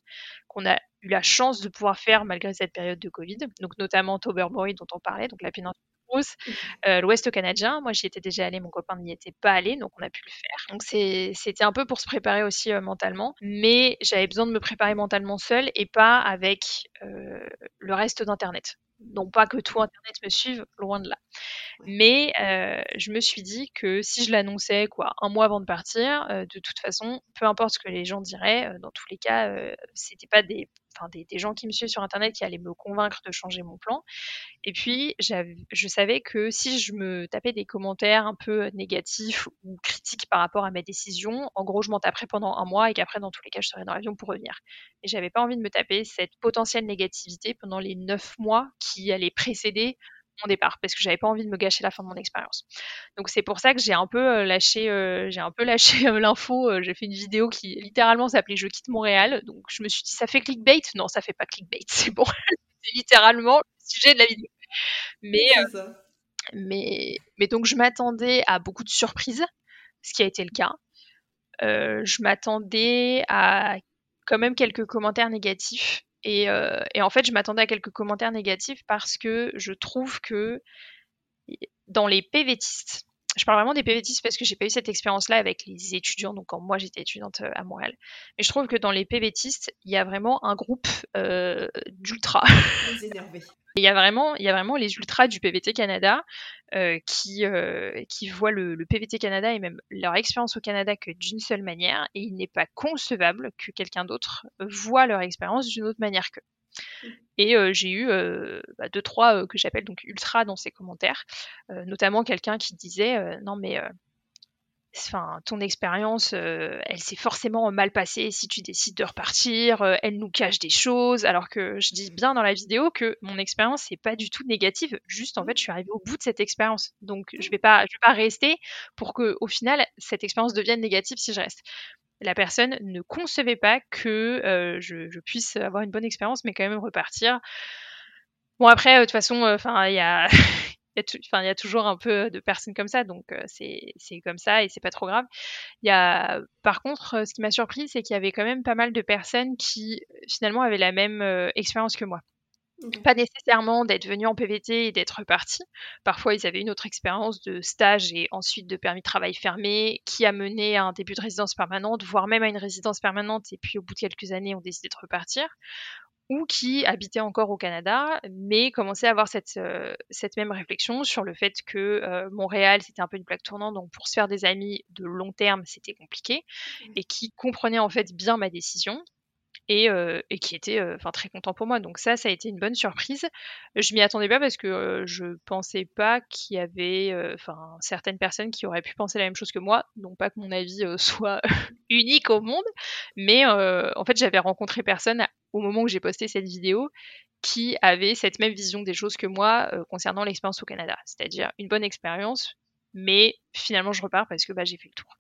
qu'on a eu la chance de pouvoir faire malgré cette période de Covid, donc notamment Tobermory dont on parlait, donc la péninsule Mmh. Euh, l'Ouest canadien. Moi, j'y étais déjà allée, mon copain n'y était pas allé, donc on a pu le faire. Donc c'était un peu pour se préparer aussi euh, mentalement, mais j'avais besoin de me préparer mentalement seule et pas avec euh, le reste d'Internet. Non pas que tout Internet me suive, loin de là. Mais je me suis dit que si je l'annonçais quoi un mois avant de partir, de toute façon, peu importe ce que les gens diraient, dans tous les cas, c'était pas des enfin des, gens qui me suivent sur internet qui allaient me convaincre de changer mon plan. Et puis je savais que si je me tapais des commentaires un peu négatifs ou critiques par rapport à ma décision, en gros je m'en taperais pendant un mois et qu'après dans tous les cas je serais dans l'avion pour revenir. Et j'avais pas envie de me taper cette potentielle négativité pendant les neuf mois qui allaient précéder mon départ parce que j'avais pas envie de me gâcher la fin de mon expérience. Donc c'est pour ça que j'ai un peu euh, lâché, euh, j'ai un peu lâché euh, l'info. j'ai fait une vidéo qui littéralement s'appelait "Je quitte Montréal". Donc je me suis dit ça fait clickbait? Non, ça fait pas clickbait. C'est bon, c'est littéralement le sujet de la vidéo. Mais mais mais donc je m'attendais à beaucoup de surprises, ce qui a été le cas. je m'attendais à quand même quelques commentaires négatifs euh, et, en fait, je m'attendais à quelques commentaires négatifs parce que je trouve que dans les PVTistes, je parle vraiment des PVTistes parce que j'ai pas eu cette expérience-là avec les étudiants, donc quand moi j'étais étudiante euh, à Montréal. Mais je trouve que dans les PVTistes, il y a vraiment un groupe euh, d'ultra. Il y a vraiment, il y a vraiment les ultras du PVT Canada euh, qui euh, qui voient le, PVT Canada et même leur expérience au Canada que d'une seule manière, et il n'est pas concevable que quelqu'un d'autre voit leur expérience d'une autre manière qu'eux. Et euh, j'ai eu bah, deux trois que j'appelle donc ultra dans ces commentaires, notamment quelqu'un qui disait non mais enfin, ton expérience, euh, elle s'est forcément mal passée si tu décides de repartir, euh, elle nous cache des choses, alors que je dis bien dans la vidéo que mon expérience n'est pas du tout négative, juste en fait je suis arrivée au bout de cette expérience, donc je vais pas, je vais pas rester pour que au final cette expérience devienne négative si je reste. La personne ne concevait pas que euh, je, puisse avoir une bonne expérience, mais quand même repartir. Bon après, de toute façon, enfin il y a toujours un peu de personnes comme ça, donc euh, c'est comme ça et c'est pas trop grave. Par contre, euh, ce qui m'a surpris, c'est qu'il y avait quand même pas mal de personnes qui finalement avaient la même euh, expérience que moi. Pas nécessairement d'être venus en PVT et d'être repartis. Parfois, ils avaient une autre expérience de stage et ensuite de permis de travail fermé qui a mené à un début de résidence permanente, voire même à une résidence permanente et puis au bout de quelques années, ont décidé de repartir ou qui habitaient encore au Canada, mais commençaient à avoir cette, euh, cette même réflexion sur le fait que euh, Montréal, c'était un peu une plaque tournante, donc pour se faire des amis de long terme, c'était compliqué, mmh. et qui comprenaient en fait bien ma décision, et, euh, et, qui était enfin très content pour moi. Donc ça, ça a été une bonne surprise. Je m'y attendais pas parce que je pensais pas qu'il y avait enfin certaines personnes qui auraient pu penser la même chose que moi. Non pas que mon avis soit unique au monde, mais en fait j'avais rencontré personne au moment où j'ai posté cette vidéo qui avait cette même vision des choses que moi euh, concernant l'expérience au Canada. C'est-à-dire une bonne expérience, mais finalement je repars parce que bah, j'ai fait le tour.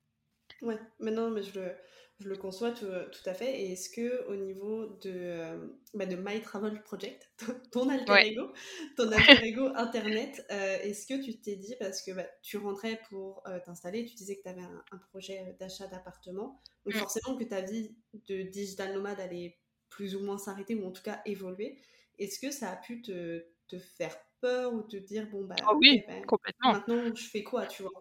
Ouais, mais non, mais je le, je le conçois tout, tout, à fait. Et est-ce que au niveau de, euh, bah, de My Travel Project, ton alter ego, ton alter ego internet, euh, est-ce que tu t'es dit, parce que bah, tu rentrais pour t'installer, tu disais que tu avais un, projet d'achat d'appartement, donc mm. forcément que ta vie de digital nomade allait plus ou moins s'arrêter ou en tout cas évoluer. Est-ce que ça a pu te, te faire peur ou te dire, bon, bah, oh oui, ben, complètement. maintenant je fais quoi, tu vois?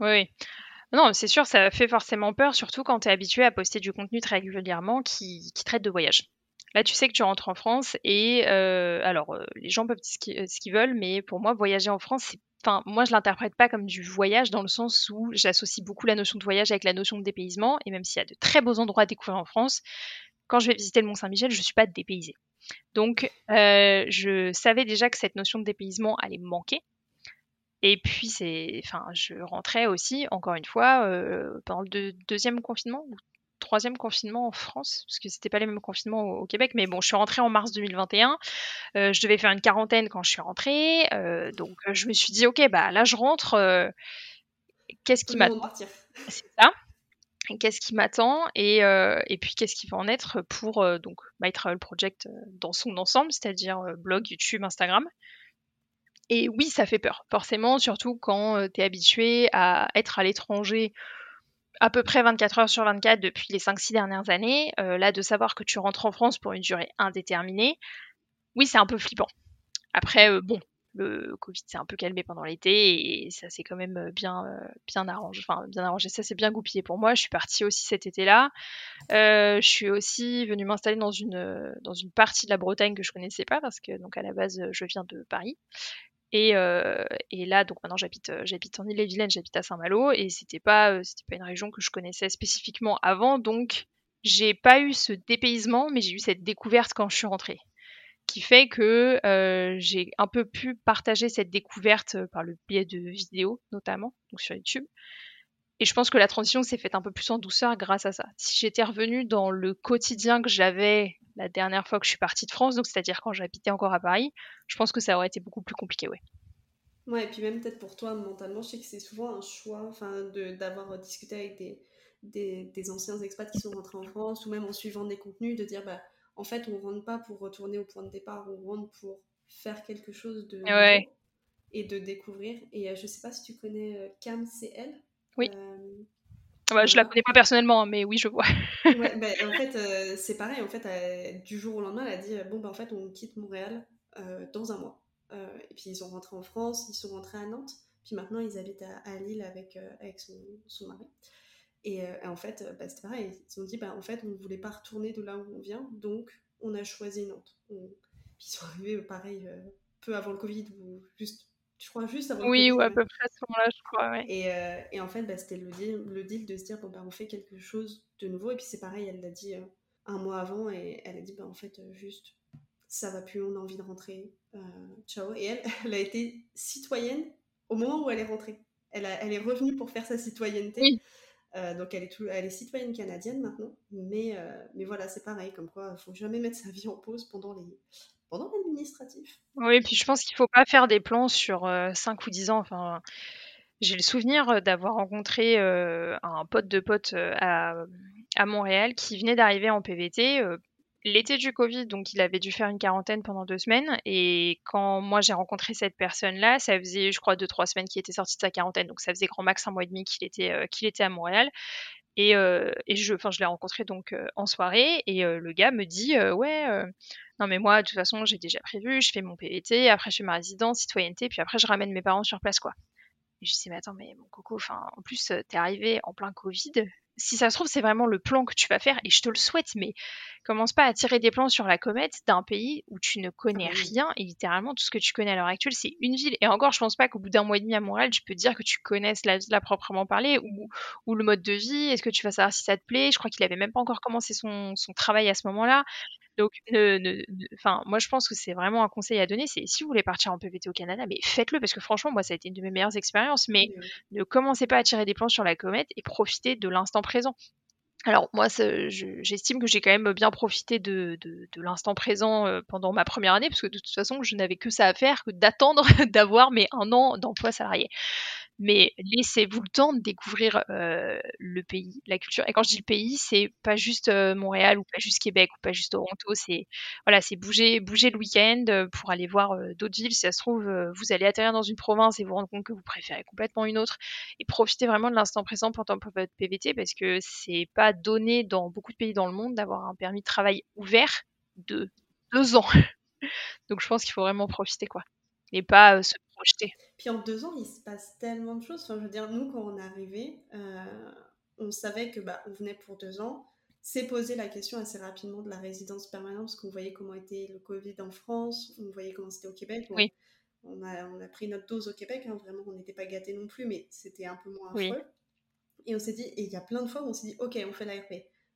Oui, oui. Non, c'est sûr, ça fait forcément peur, surtout quand tu es habitué à poster du contenu très régulièrement qui, traite de voyage. Là, tu sais que tu rentres en France et euh, alors euh, les gens peuvent dire ce qu'ils veulent, mais pour moi, voyager en France, c'est Enfin, moi, je l'interprète pas comme du voyage dans le sens où j'associe beaucoup la notion de voyage avec la notion de dépaysement. Et même s'il y a de très beaux endroits à découvrir en France, quand je vais visiter le Mont Saint-Michel, je ne suis pas dépaysée. Donc, euh, je savais déjà que cette notion de dépaysement allait manquer. Et puis, c'est, enfin, je rentrais aussi, encore une fois, euh, pendant le deuxième confinement ou troisième confinement en France, parce que c'était pas les mêmes confinements au, Québec. Mais bon, je suis rentrée en mars 2021. Euh, je devais faire une quarantaine quand je suis rentrée. donc, je me suis dit, ok, bah là, je rentre. Qu'est-ce qui m'attend C'est ça qu'est-ce qui m'attend et, euh, et, puis qu'est-ce qui va en être pour euh, donc My Travel Project euh, dans son ensemble, c'est-à-dire blog, YouTube, Instagram. Et oui, ça fait peur, forcément, surtout quand tu es habitué à être à l'étranger à peu près 24 heures sur 24 depuis les 5-6 dernières années. là, de savoir que tu rentres en France pour une durée indéterminée, oui, c'est un peu flippant. Après, bon, le Covid s'est un peu calmé pendant l'été et ça s'est quand même euh, bien, euh, bien arrangé. Enfin, bien arrangé, ça s'est bien goupillé pour moi. Je suis partie aussi cet été-là. Euh, je suis aussi venue m'installer dans une, dans une partie de la Bretagne que je connaissais pas parce que, donc, à la base, je viens de Paris. Et, et là, donc maintenant j'habite, j'habite en Ille-et-Vilaine, j'habite à Saint-Malo, et c'était pas, c'était pas une région que je connaissais spécifiquement avant, donc j'ai pas eu ce dépaysement, mais j'ai eu cette découverte quand je suis rentrée qui fait que euh, j'ai un peu pu partager cette découverte par le biais de vidéos notamment, donc sur YouTube. Et je pense que la transition s'est faite un peu plus en douceur grâce à ça. Si j'étais revenue dans le quotidien que j'avais la dernière fois que je suis partie de France, donc c'est-à-dire quand j'habitais encore à Paris, je pense que ça aurait été beaucoup plus compliqué, ouais. Ouais, et puis même peut-être pour toi mentalement, je sais que c'est souvent un choix, enfin, d'avoir discuté avec des, des, des, anciens expats qui sont rentrés en France, ou même en suivant des contenus, de dire bah en fait, on rentre pas pour retourner au point de départ, on rentre pour faire quelque chose de et de découvrir. Et je euh, je sais pas si tu connais euh, Cam CL. Oui. Euh, bah, je la connais pas personnellement, mais oui, je vois. ouais, bah, en fait, c'est pareil. En fait, du jour au lendemain, elle a dit bon, bah, en fait, on quitte Montréal dans un mois. et puis ils sont rentrés en France, ils sont rentrés à Nantes. Puis maintenant, ils habitent à, Lille avec, avec son, son mari. Et, euh, en fait, bah, c'était pareil. Ils ont dit, bah, en fait, on ne voulait pas retourner de là où on vient, donc on a choisi Nantes. Puis ils sont arrivés, euh, pareil, euh, peu avant le Covid, ou juste, je crois, juste avant oui, ou à peu près à ce moment-là, je crois, ouais. Et, et en fait, bah, c'était le deal, le deal de se dire, bon, bah, on fait quelque chose de nouveau. Et puis c'est pareil, elle l'a dit un mois avant, et elle a dit, bah, en fait, juste, ça va plus, on a envie de rentrer, ciao. Et elle, elle a été citoyenne au moment où elle est rentrée. Elle, a, elle est revenue pour faire sa citoyenneté. Oui. Euh, donc elle est, elle est citoyenne canadienne maintenant, mais, euh, mais voilà, c'est pareil, comme quoi il faut jamais mettre sa vie en pause pendant les pendant l'administratif. Oui, puis je pense qu'il faut pas faire des plans sur 5 euh, ou 10 ans. Enfin, j'ai le souvenir d'avoir rencontré un pote de pote à, à, Montréal qui venait d'arriver en PVT l'été du Covid, donc il avait dû faire une quarantaine pendant deux semaines. Et quand moi j'ai rencontré cette personne-là, ça faisait, je crois, deux trois semaines qu'il était sorti de sa quarantaine, donc ça faisait grand max un mois et demi qu'il était euh, qu'il était à Montréal. Et, euh, et je, l'ai rencontré donc euh, en soirée et le gars me dit ouais, non mais moi de toute façon j'ai déjà prévu, je fais mon PVT, après je fais ma résidence, citoyenneté, puis après je ramène mes parents sur place quoi. Et je dis mais attends mais mon coco, enfin en plus t'es arrivé en plein Covid, si ça se trouve, c'est vraiment le plan que tu vas faire, et je te le souhaite, mais commence pas à tirer des plans sur la comète d'un pays où tu ne connais rien, et littéralement, tout ce que tu connais à l'heure actuelle, c'est une ville. Et encore, je pense pas qu'au bout d'un mois et demi à Montréal, tu peux dire que tu connaisses la ville à proprement parler, ou, ou le mode de vie, est-ce que tu vas savoir si ça te plaît? Je crois qu'il avait même pas encore commencé son, son travail à ce moment-là. Donc, enfin, moi, je pense que c'est vraiment un conseil à donner. C'est si vous voulez partir en PVT au Canada, mais faites-le parce que franchement, moi, ça a été une de mes meilleures expériences. Mais ne commencez pas à tirer des plans sur la comète et profitez de l'instant présent. Alors moi, j'estime que j'ai quand même bien profité de, l'instant présent euh, pendant ma première année, parce que de toute façon, je n'avais que ça à faire que d'attendre d'avoir mes un an d'emploi salarié mais laissez-vous le temps de découvrir euh, le pays, la culture. Et quand je dis le pays, c'est pas juste euh, Montréal ou pas juste Québec ou pas juste Toronto, c'est voilà, c'est bouger, bouger le week-end euh, pour aller voir d'autres villes. Si ça se trouve, vous allez atterrir dans une province et vous rendre compte que vous préférez complètement une autre, et profitez vraiment de l'instant présent pendant votre PVT parce que c'est pas donné dans beaucoup de pays dans le monde d'avoir un permis de travail ouvert de deux ans. Donc je pense qu'il faut vraiment profiter quoi, et pas se puis en deux ans, il se passe tellement de choses. Enfin, je veux dire, nous, quand on est arrivé, euh, on savait que bah, on venait pour deux ans. C'est posé la question assez rapidement de la résidence permanente parce qu'on voyait comment était le Covid en France, on voyait comment c'était au Québec. oui. On a, on a, pris notre dose au Québec, hein, vraiment, on n'était pas gâtés non plus, mais c'était un peu moins affreux. Et on s'est dit, et il y a plein de fois où on s'est dit, ok, on fait l'ARP.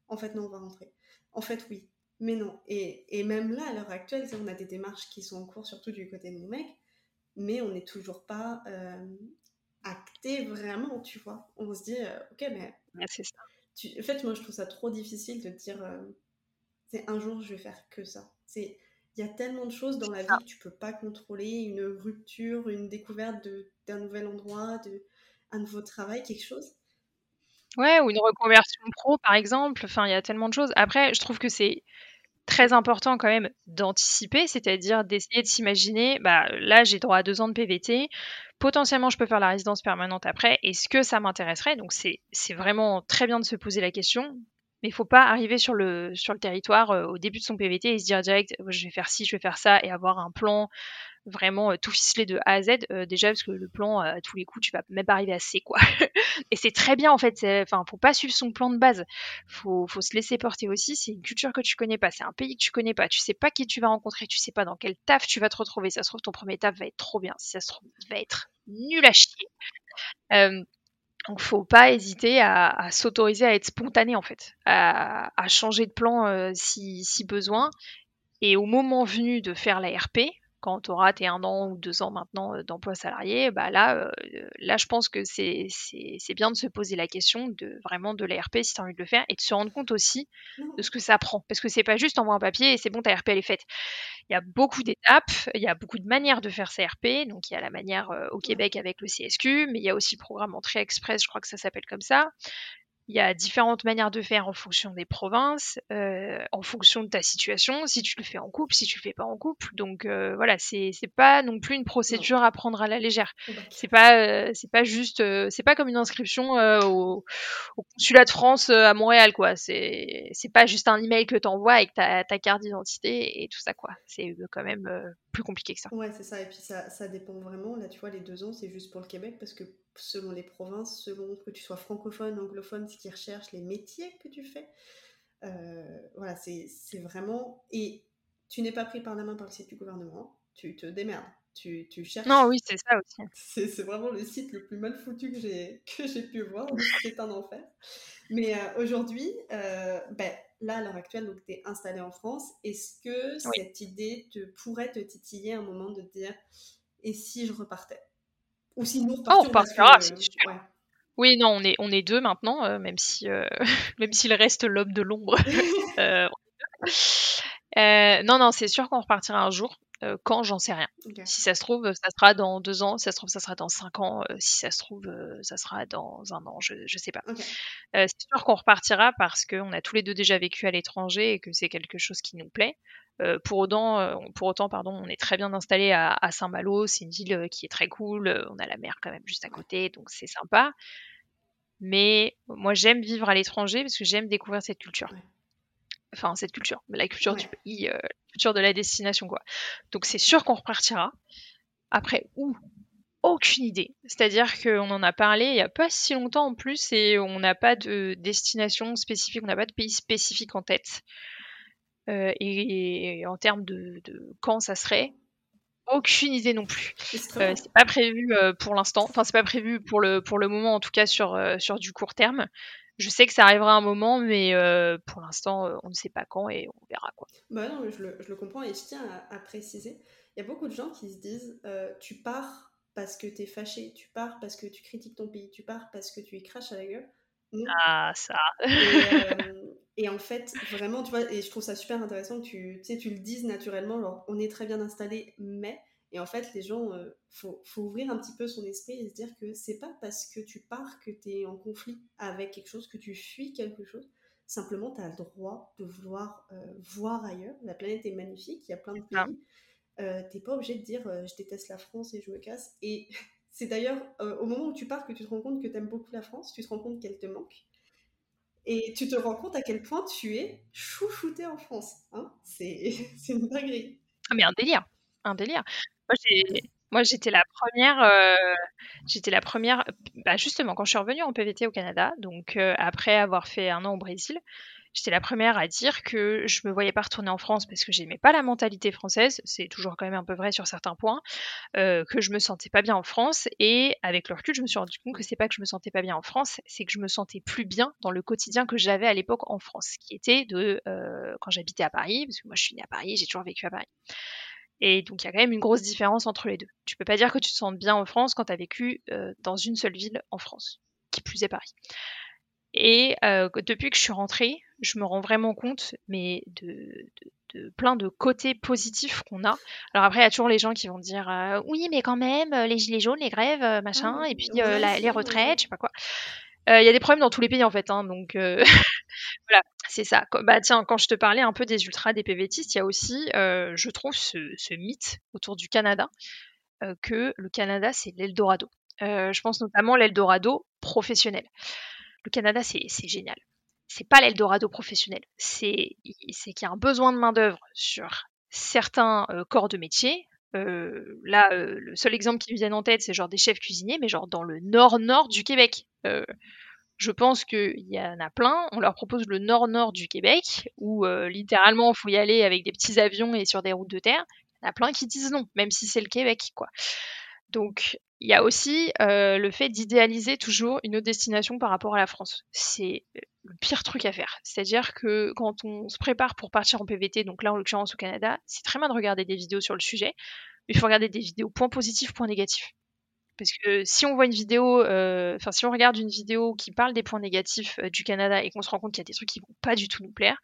En fait, non, on va rentrer. En fait, oui. Mais non. Et, et même là, à l'heure actuelle, on a des démarches qui sont en cours, surtout du côté de mon mec mais on n'est toujours pas acté vraiment, tu vois. On se dit, ok, mais. c'est ça. en fait, moi, je trouve ça trop difficile de dire, c'est un jour, je vais faire que ça. C'est. Il y a tellement de choses dans la vie que tu peux pas contrôler, une rupture, une découverte d'un nouvel endroit, de, un nouveau travail, quelque chose. Ouais, ou une reconversion pro, par exemple. Enfin, il y a tellement de choses. Après, je trouve que c'est très important quand même d'anticiper, c'est-à-dire d'essayer de s'imaginer, bah, là j'ai droit à deux ans de PVT, potentiellement je peux faire la résidence permanente après, est-ce que ça m'intéresserait? Donc c'est vraiment très bien de se poser la question, mais il faut pas arriver sur le, sur le territoire euh, au début de son PVT et se dire direct, je vais faire ci, je vais faire ça, et avoir un plan vraiment tout ficeler de A à Z. déjà parce que le plan, à tous les coups, tu vas même pas arriver à C, quoi. et c'est très bien en fait. Enfin, faut pas suivre son plan de base. Faut, faut se laisser porter aussi. C'est une culture que tu connais pas, c'est un pays que tu connais pas. Tu sais pas qui tu vas rencontrer, tu sais pas dans quel taf tu vas te retrouver. Ça se trouve ton premier taf va être trop bien. Si ça se trouve, va être nul à chier. Euh, donc faut pas hésiter à, s'autoriser à être spontané en fait, à, changer de plan euh, si, si, besoin. Et au moment venu de faire la RP, quand tu auras tes un an ou deux ans maintenant euh, d'emploi salarié, bah là, euh, là, je pense que c'est bien de se poser la question de vraiment de l'ARP si tu as envie de le faire et de se rendre compte aussi de ce que ça prend. Parce que c'est pas juste envoyer un papier et c'est bon, ta RP elle est faite. Il y a beaucoup d'étapes, il y a beaucoup de manières de faire sa RP. Donc il y a la manière euh, au Québec avec le CSQ, mais il y a aussi le programme Entrée Express, je crois que ça s'appelle comme ça. Il y a différentes manières de faire en fonction des provinces, euh, en fonction de ta situation, si tu le fais en couple, si tu le fais pas en couple. Donc euh, voilà, c'est c'est pas non plus une procédure à prendre à la légère. C'est pas euh, c'est pas juste c'est pas comme une inscription au, au, consulat de France à Montréal quoi. C'est c'est pas juste un email que t'envoies avec ta, ta carte d'identité et tout ça quoi. C'est quand même plus compliqué que ça. Ouais, c'est ça. Et puis ça, ça dépend vraiment. Là, tu vois, les deux ans, c'est juste pour le Québec parce que selon les provinces, selon que tu sois francophone, anglophone, ce qu'ils recherchent, les métiers que tu fais. Euh, voilà, c'est vraiment. Et tu n'es pas pris par la main par le site du gouvernement, tu te démerdes. Tu, tu cherches. Non, oui, c'est ça aussi. C'est vraiment le site le plus mal foutu que j'ai pu voir. C'est un enfer. Mais euh, aujourd'hui, euh, ben, là, à l'heure actuelle, tu es installé en France. Est-ce que cette idée te, pourrait te titiller un moment de te dire et si je repartais? Ou si nous repartions. Oh, on c'est sûr. Oui, non, on est, on est deux maintenant, euh, même si euh, même s'il reste l'homme de l'ombre. Euh, non, non, c'est sûr qu'on repartira un jour. Quand, j'en sais rien. Si ça se trouve, ça sera dans deux ans. Si ça se trouve, ça sera dans cinq ans. si ça se trouve, ça sera dans un an. Je, je sais pas. c'est sûr qu'on repartira parce qu'on a tous les deux déjà vécu à l'étranger et que c'est quelque chose qui nous plaît. Euh, pour, autant, euh, pour autant, pardon, on est très bien installé à, Saint-Malo, c'est une ville euh, qui est très cool, on a la mer quand même juste à côté, donc c'est sympa. Mais moi, j'aime vivre à l'étranger parce que j'aime découvrir cette culture. Enfin, cette culture, la culture du pays, la culture de la destination, quoi. Donc c'est sûr qu'on repartira. Après, où aucune idée. C'est-à-dire qu'on en a parlé il n'y a pas si longtemps en plus et on n'a pas de destination spécifique, on n'a pas de pays spécifique en tête. Euh, et, en termes de, quand ça serait, aucune idée non plus. Euh, c'est pas prévu euh, pour l'instant. Enfin, c'est pas prévu pour le pour le moment, en tout cas sur sur du court terme. Je sais que ça arrivera un moment, mais pour l'instant, on ne sait pas quand et on verra quoi. Bah non, je le, je le comprends et je tiens à, préciser. Il y a beaucoup de gens qui se disent tu pars parce que tu es fâché, tu pars parce que tu critiques ton pays, tu pars parce que tu y craches à la gueule. Ah, ça. Et, en fait, vraiment, tu vois, et je trouve ça super intéressant que tu, tu, sais, tu le dises naturellement, genre, on est très bien installé, mais. Et en fait, les gens, il faut, faut, ouvrir un petit peu son esprit et se dire que c'est pas parce que tu pars que tu es en conflit avec quelque chose, que tu fuis quelque chose. Simplement, tu as le droit de vouloir voir ailleurs. La planète est magnifique, il y a plein de pays. Euh, t'es pas obligé de dire je déteste la France et je me casse. Et c'est d'ailleurs euh, au moment où tu pars que tu te rends compte que tu aimes beaucoup la France, tu te rends compte qu'elle te manque. Et tu te rends compte à quel point tu es chouchouté en France. Hein c'est une dinguerie. Ah, mais un délire. Un délire. Moi, j'étais la première. Euh, j'étais la première. Bah, justement, quand je suis revenue en PVT au Canada, donc euh, après avoir fait un an au Brésil, J'étais la première à dire que je me voyais pas retourner en France parce que j'aimais pas la mentalité française, c'est toujours quand même un peu vrai sur certains points, euh, que je me sentais pas bien en France et avec le recul, je me suis rendu compte que c'est pas que je me sentais pas bien en France, c'est que je me sentais plus bien dans le quotidien que j'avais à l'époque en France, qui était de quand j'habitais à Paris, parce que moi je suis née à Paris, j'ai toujours vécu à Paris. Et donc il y a quand même une grosse différence entre les deux. Tu peux pas dire que tu te sens bien en France quand tu as vécu euh, dans une seule ville en France, qui plus est Paris. Et euh, depuis que je suis rentrée, je me rends vraiment compte, mais de, de, plein de côtés positifs qu'on a. Alors après, il y a toujours les gens qui vont dire euh, oui, mais quand même, les gilets jaunes, les grèves, machin, ah, et puis les retraites, je sais pas quoi. Il y a des problèmes dans tous les pays en fait, hein, donc voilà, c'est ça. Bah tiens, quand je te parlais un peu des ultras, des PVTistes, il y a aussi, je trouve, ce, mythe autour du Canada, que le Canada c'est l'Eldorado. je pense notamment l'Eldorado professionnel le Canada, c'est génial. C'est pas l'Eldorado professionnel. C'est qu'il y a un besoin de main-d'œuvre sur certains euh, corps de métier, là, le seul exemple qui me vient en tête, c'est genre des chefs cuisiniers, mais genre dans le nord-nord du Québec. Je pense qu'il y en a plein. On leur propose le nord-nord du Québec, où littéralement, il faut y aller avec des petits avions et sur des routes de terre. Il y en a plein qui disent non, même si c'est le Québec, quoi. Donc, il y a aussi le fait d'idéaliser toujours une autre destination par rapport à la France. C'est le pire truc à faire. C'est-à-dire que quand on se prépare pour partir en PVT, donc là en l'occurrence au Canada, c'est très bien de regarder des vidéos sur le sujet, mais il faut regarder des vidéos points positifs, points négatifs. Parce que si on voit une vidéo, enfin si on regarde une vidéo qui parle des points négatifs du Canada et qu'on se rend compte qu'il y a des trucs qui vont pas du tout nous plaire,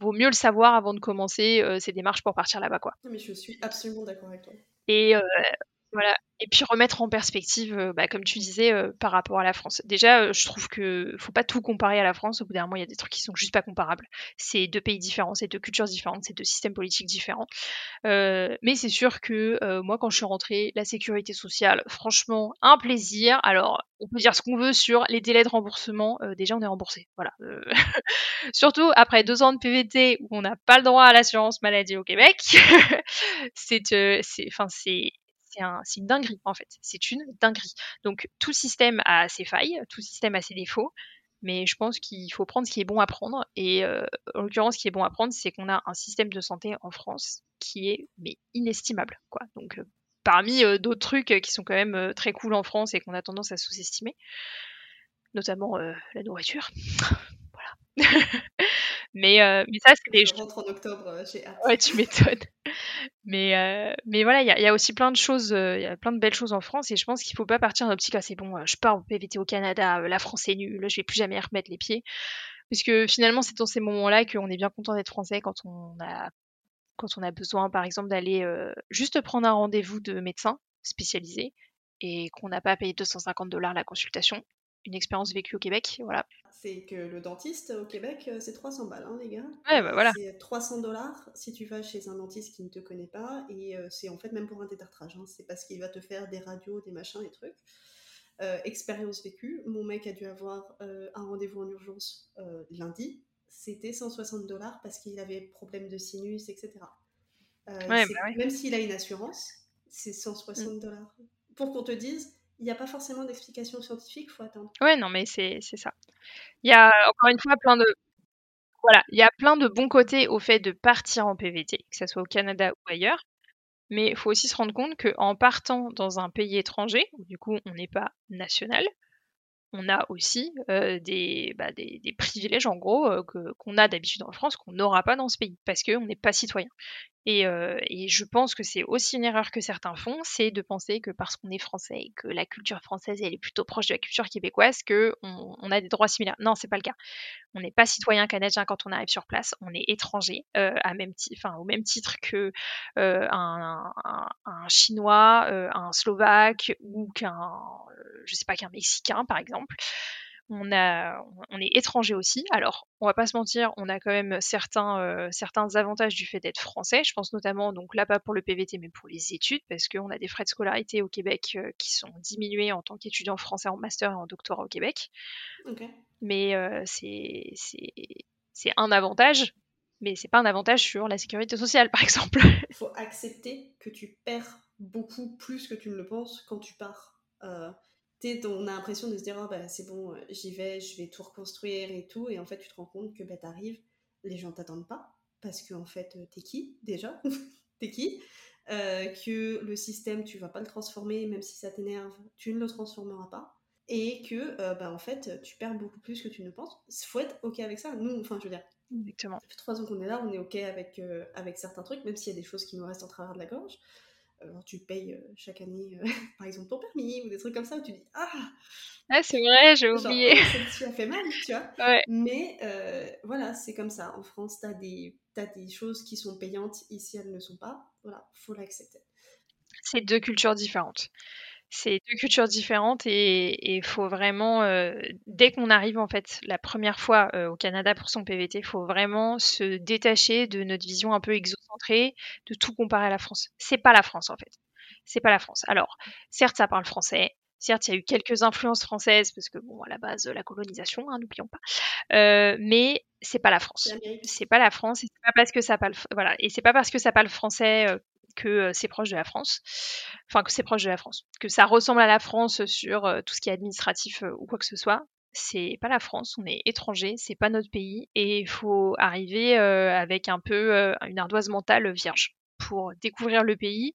vaut mieux le savoir avant de commencer ces démarches pour partir là-bas, quoi. mais je suis absolument d'accord avec toi. Et voilà. Et puis remettre en perspective, euh, bah, comme tu disais, euh, par rapport à la France. Déjà, euh, je trouve que faut pas tout comparer à la France. Au bout d'un moment, il y a des trucs qui sont juste pas comparables. C'est deux pays différents, c'est deux cultures différentes, c'est deux systèmes politiques différents. mais c'est sûr que moi, quand je suis rentrée, la sécurité sociale, franchement, un plaisir. Alors, on peut dire ce qu'on veut sur les délais de remboursement. déjà, on est remboursé. Voilà. Surtout après deux ans de PVT où on n'a pas le droit à l'assurance maladie au Québec. c'est, c'est, enfin, c'est c'est une dinguerie en fait. C'est une dinguerie. Donc tout système a ses failles, tout système a ses défauts, mais je pense qu'il faut prendre ce qui est bon à prendre. Et euh, en l'occurrence, ce qui est bon à prendre, c'est qu'on a un système de santé en France qui est inestimable. Quoi. Donc euh, parmi euh, d'autres trucs qui sont quand même très cool en France et qu'on a tendance à sous-estimer, notamment la nourriture. voilà. Mais, euh, mais ça, c'est des Je rentre en octobre, euh, j'ai hâte. Ouais, tu m'étonnes. Mais, euh, mais voilà, il y a, y a, aussi plein de choses, il y a plein de belles choses en France et je pense qu'il faut pas partir dans l'optique, ah, c'est bon, je pars au PVT au Canada, la France est nulle, je vais plus jamais y remettre les pieds. Parce que finalement, c'est dans ces moments-là qu'on est bien content d'être français quand on a, quand on a besoin, par exemple, d'aller juste prendre un rendez-vous de médecin spécialisé et qu'on n'a pas payé 250 dollars la consultation une expérience vécue au Québec, voilà. C'est que le dentiste au Québec, euh, c'est 300 balles, hein, les gars. Ouais, bah voilà. C'est 300 dollars si tu vas chez un dentiste qui ne te connaît pas, et euh, c'est en fait même pour un détartrage. Hein. c'est parce qu'il va te faire des radios, des machins, des trucs. Euh, expérience vécue. Mon mec a dû avoir un rendez-vous en urgence lundi. C'était 160 dollars parce qu'il avait problème de sinus, etc. Ouais, bah Même s'il a une assurance, c'est 160 mm. dollars. Pour qu'on te dise, il n'y a pas forcément d'explication scientifique, il faut attendre. Ouais, non, mais c'est ça. Il y a encore une fois plein de. Voilà, il y a plein de bons côtés au fait de partir en PVT, que ce soit au Canada ou ailleurs. Mais il faut aussi se rendre compte qu'en partant dans un pays étranger, où du coup on n'est pas national, on a aussi euh, des, bah, des, des, privilèges en gros euh, qu'on a d'habitude en France qu'on n'aura pas dans ce pays parce qu'on n'est pas citoyen. Et, euh, et, je pense que c'est aussi une erreur que certains font, c'est de penser que parce qu'on est français et que la culture française elle est plutôt proche de la culture québécoise, que on, a des droits similaires. Non, c'est pas le cas. On n'est pas citoyen canadien quand on arrive sur place, on est étranger euh, à même enfin, au même titre que euh, un, un, un, chinois, euh, un slovaque ou qu'un, je sais pas, qu'un mexicain par exemple on, a, on est étranger aussi. Alors, on va pas se mentir, on a quand même certains, euh, certains avantages du fait d'être français. Je pense notamment, donc là, pas pour le PVT, mais pour les études, parce qu'on a des frais de scolarité au Québec euh, qui sont diminués en tant qu'étudiant français en master et en doctorat au Québec. Mais euh, c'est un avantage, mais c'est pas un avantage sur la sécurité sociale, par exemple. Il faut accepter que tu perds beaucoup plus que tu ne le penses quand tu pars on a l'impression de se dire, oh, bah, c'est bon, euh, j'y vais, je vais tout reconstruire et tout. Et en fait, tu te rends compte que bah, t'arrives, les gens t'attendent pas. Parce qu'en en fait, euh, t'es qui déjà? T'es qui? Euh, Que le système, tu vas pas le transformer, même si ça t'énerve, tu ne le transformeras pas. Et que, bah, en fait, tu perds beaucoup plus que tu ne penses. Il faut être OK avec ça. Nous, enfin, je veux dire, Exactement. ça fait trois ans qu'on est là, on est OK avec, avec certains trucs, même s'il y a des choses qui nous restent en travers de la gorge tu payes euh, chaque année, euh, par exemple, ton permis ou des trucs comme ça où tu dis Ah Ah, c'est vrai, j'ai oublié. Ça a fait mal, tu vois. Mais euh, voilà, c'est comme ça. En France, tu as, des, as des choses qui sont payantes, ici, elles ne sont pas. Voilà, faut l'accepter. C'est deux cultures différentes c'est deux cultures différentes et il faut vraiment, euh, dès qu'on arrive en fait la première fois euh, au Canada pour son PVT, il faut vraiment se détacher de notre vision un peu exocentrée, de tout comparer à la France. C'est pas la France en fait. C'est pas la France. Alors, certes, ça parle français. Certes, il y a eu quelques influences françaises parce que bon, à la base, la colonisation, hein, n'oublions pas. Euh, mais c'est pas la France. C'est pas la France. Et c'est pas parce que ça parle, voilà, et c'est pas parce que ça parle français que c'est proche de la France, enfin que c'est proche de la France, que ça ressemble à la France sur tout ce qui est administratif ou quoi que ce soit. C'est pas la France, on est étranger, c'est pas notre pays et il faut arriver avec un peu une ardoise mentale vierge pour découvrir le pays,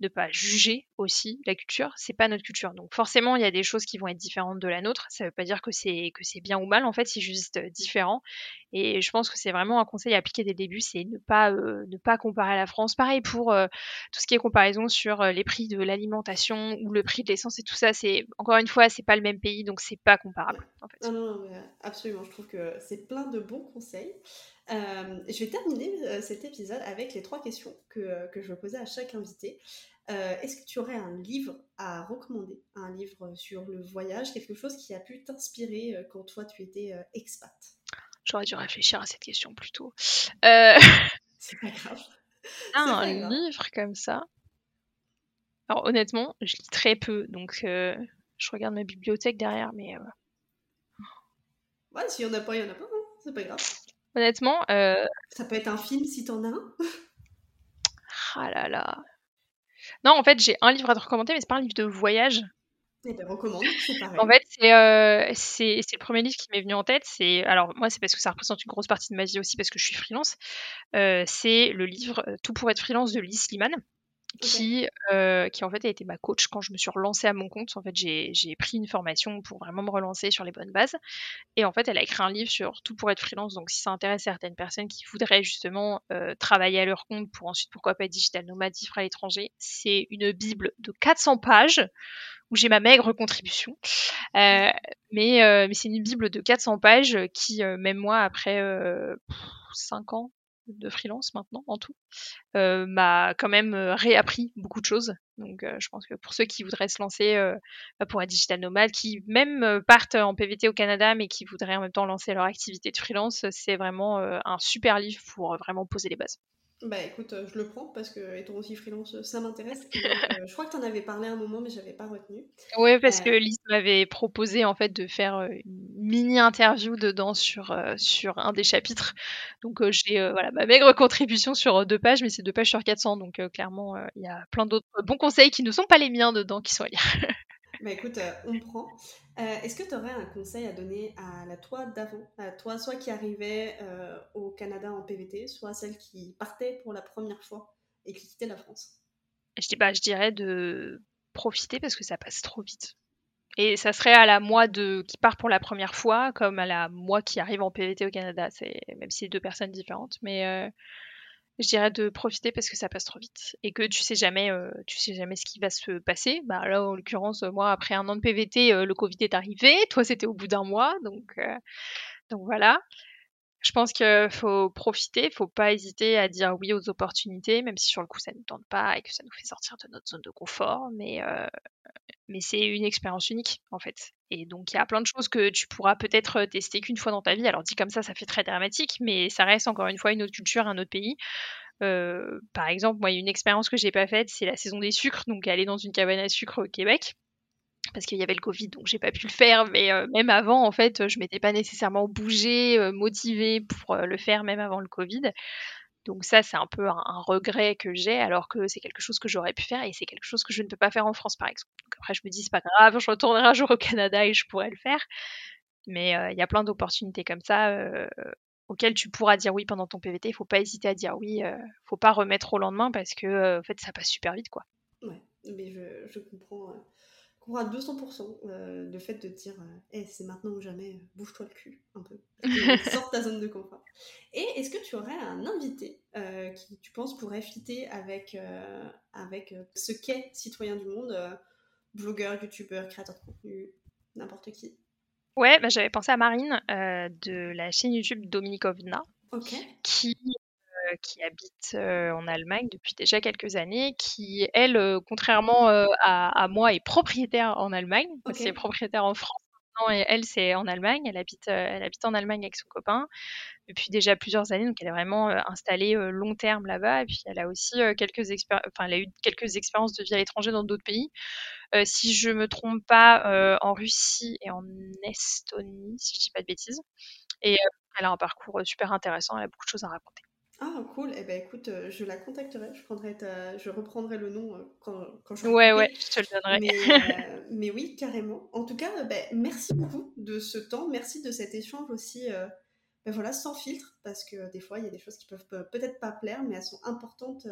de pas juger aussi la culture, c'est pas notre culture. Donc forcément, il y a des choses qui vont être différentes de la nôtre. Ça veut pas dire que c'est que c'est bien ou mal. En fait, c'est juste euh, différent. Et je pense que c'est vraiment un conseil à appliquer dès le début, c'est ne pas euh, ne pas comparer à la France. Pareil pour euh, tout ce qui est comparaison sur les prix de l'alimentation ou le prix de l'essence et tout ça. C'est encore une fois, c'est pas le même pays, donc c'est pas comparable. Non, non, non absolument. Je trouve que c'est plein de bons conseils. Euh, je vais terminer euh, cet épisode avec les trois questions que, euh, que je vais poser à chaque invité. Est-ce que tu aurais un livre à recommander? Un livre sur le voyage, quelque chose qui a pu t'inspirer quand toi tu étais expat? J'aurais dû réfléchir à cette question plus tôt. C'est pas grave. Ah, un livre comme ça. Alors honnêtement, je lis très peu, donc je regarde ma bibliothèque derrière, mais. Ouais, s'il y en a pas, il y en a pas, hein. c'est pas grave. Honnêtement. Euh, ça peut être un film si t'en as un. ah là là. Non, en fait, j'ai un livre à te recommander, mais c'est pas un livre de voyage. Eh ben, recommande, c'est pareil. En fait, c'est euh, le premier livre qui m'est venu en tête. C'est alors moi, c'est parce que ça représente une grosse partie de ma vie aussi, parce que je suis freelance. Euh, c'est le livre Tout pour être freelance de Lise Liman qui, euh, qui en fait a été ma coach quand je me suis relancée à mon compte. En fait, j'ai pris une formation pour vraiment me relancer sur les bonnes bases. Et en fait, elle a écrit un livre sur tout pour être freelance. Donc, si ça intéresse certaines personnes qui voudraient justement euh, travailler à leur compte pour ensuite, pourquoi pas être digital nomade, vivre à l'étranger, c'est une bible de 400 pages où j'ai ma maigre contribution. Euh, mais mais c'est une bible de 400 pages qui, même moi, après 5 ans, de freelance maintenant en tout, euh, m'a quand même euh, réappris beaucoup de choses. Donc euh, je pense que pour ceux qui voudraient se lancer bah, pour un digital nomade, qui même partent en PVT au Canada, mais qui voudraient en même temps lancer leur activité de freelance, c'est vraiment un super livre pour vraiment poser les bases. Bah écoute, euh, je le prends parce que étant aussi freelance, euh, ça m'intéresse. Euh, je crois que tu en avais parlé un moment, mais j'avais pas retenu. Oui, parce que Lise m'avait proposé en fait de faire une mini interview dedans sur, sur un des chapitres. Donc j'ai voilà ma maigre contribution sur deux pages, mais c'est deux pages sur 400. Donc clairement, il y a plein d'autres bons conseils qui ne sont pas les miens dedans qui sont à lire. Bah écoute, euh, on prend. Euh, est-ce que tu aurais un conseil à donner à la toi d'avant À toi, soit qui arrivait euh, au Canada en PVT, soit celle qui partait pour la première fois et qui quittait la France? Je, dis, bah, je dirais de profiter parce que ça passe trop vite. Et ça serait à la moi de, qui part pour la première fois comme à la moi qui arrive en PVT au Canada. C'est, même si c'est deux personnes différentes. Mais je dirais de profiter parce que ça passe trop vite et que tu sais jamais euh, tu sais jamais ce qui va se passer. Bah là en l'occurrence moi après un an de PVT euh, le Covid est arrivé. Toi c'était au bout d'un mois donc euh, donc voilà. Je pense qu'il faut profiter, faut pas hésiter à dire oui aux opportunités, même si sur le coup ça ne tente pas et que ça nous fait sortir de notre zone de confort, mais, mais c'est une expérience unique en fait. Et donc il y a plein de choses que tu pourras peut-être tester qu'une fois dans ta vie. Alors dit comme ça, ça fait très dramatique, mais ça reste encore une fois une autre culture, un autre pays. par exemple, moi, il y a une expérience que j'ai pas faite, c'est la saison des sucres, donc aller dans une cabane à sucre au Québec parce qu'il y avait le Covid, donc j'ai pas pu le faire. Mais euh, même avant, en fait, je m'étais pas nécessairement bougée, euh, motivée pour euh, le faire, même avant le Covid. Donc ça, c'est un peu un, regret que j'ai, alors que c'est quelque chose que j'aurais pu faire et c'est quelque chose que je ne peux pas faire en France, par exemple. Donc après, je me dis, c'est pas grave, je retournerai un jour au Canada et je pourrais le faire. Mais il y a plein d'opportunités comme ça auxquelles tu pourras dire oui pendant ton PVT. Il faut pas hésiter à dire oui. faut pas remettre au lendemain parce que en fait, ça passe super vite, quoi. Ouais, mais je comprends à 200% euh, le fait de dire hey, euh, c'est maintenant ou jamais, euh, bouge-toi le cul un peu. Sors ta zone de confort. Et est-ce que tu aurais un invité qui, tu penses, pourrait fitter avec, avec ce qu'est citoyen du monde, blogueur, youtubeur, créateur de contenu, n'importe qui? Ouais, bah, j'avais pensé à Marine de la chaîne YouTube Dominikovna, qui qui habite euh, en Allemagne depuis déjà quelques années, qui, elle, euh, contrairement à, moi, est propriétaire en Allemagne. Okay. C'est propriétaire en France maintenant et elle, c'est en Allemagne. Elle habite, elle habite en Allemagne avec son copain depuis déjà plusieurs années, donc elle est vraiment installée long terme là-bas. Et puis elle a aussi quelques enfin, elle a eu quelques expériences de vie à l'étranger dans d'autres pays. si je me trompe pas, en Russie et en Estonie, si je dis pas de bêtises. Et elle a un parcours super intéressant. Elle a beaucoup de choses à raconter. Ah cool, eh ben écoute, euh, je la contacterai, je prendrai je reprendrai le nom euh, quand, quand je Ouais ouais, je te le donnerai. Mais, mais oui, carrément. En tout cas, ben, merci beaucoup de ce temps, merci de cet échange aussi, ben voilà, sans filtre, parce que des fois il y a des choses qui peuvent peut-être pas plaire, mais elles sont importantes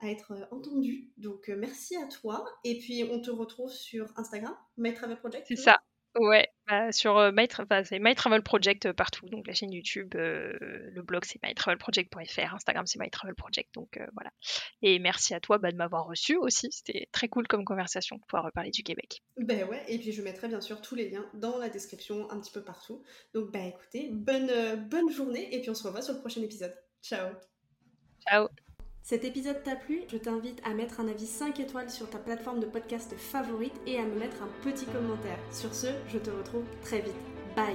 à être entendues. Donc merci à toi, et puis on te retrouve sur Instagram, My Travel Project. C'est ça. Ouais, bah, sur euh, My, c'est My Travel Project euh, partout, donc la chaîne YouTube, euh, le blog c'est mytravelproject.fr, Instagram c'est My Travel Project, donc voilà. Et merci à toi bah, de m'avoir reçu aussi, c'était très cool comme conversation de pouvoir reparler du Québec. Ben ouais, et puis je mettrai bien sûr tous les liens dans la description, un petit peu partout. Donc bah écoutez, bonne, bonne journée, et puis on se revoit sur le prochain épisode. Ciao Ciao cet épisode t'a plu? Je t'invite à mettre un avis 5 étoiles sur ta plateforme de podcast favorite et à me mettre un petit commentaire. Sur ce, je te retrouve très vite. Bye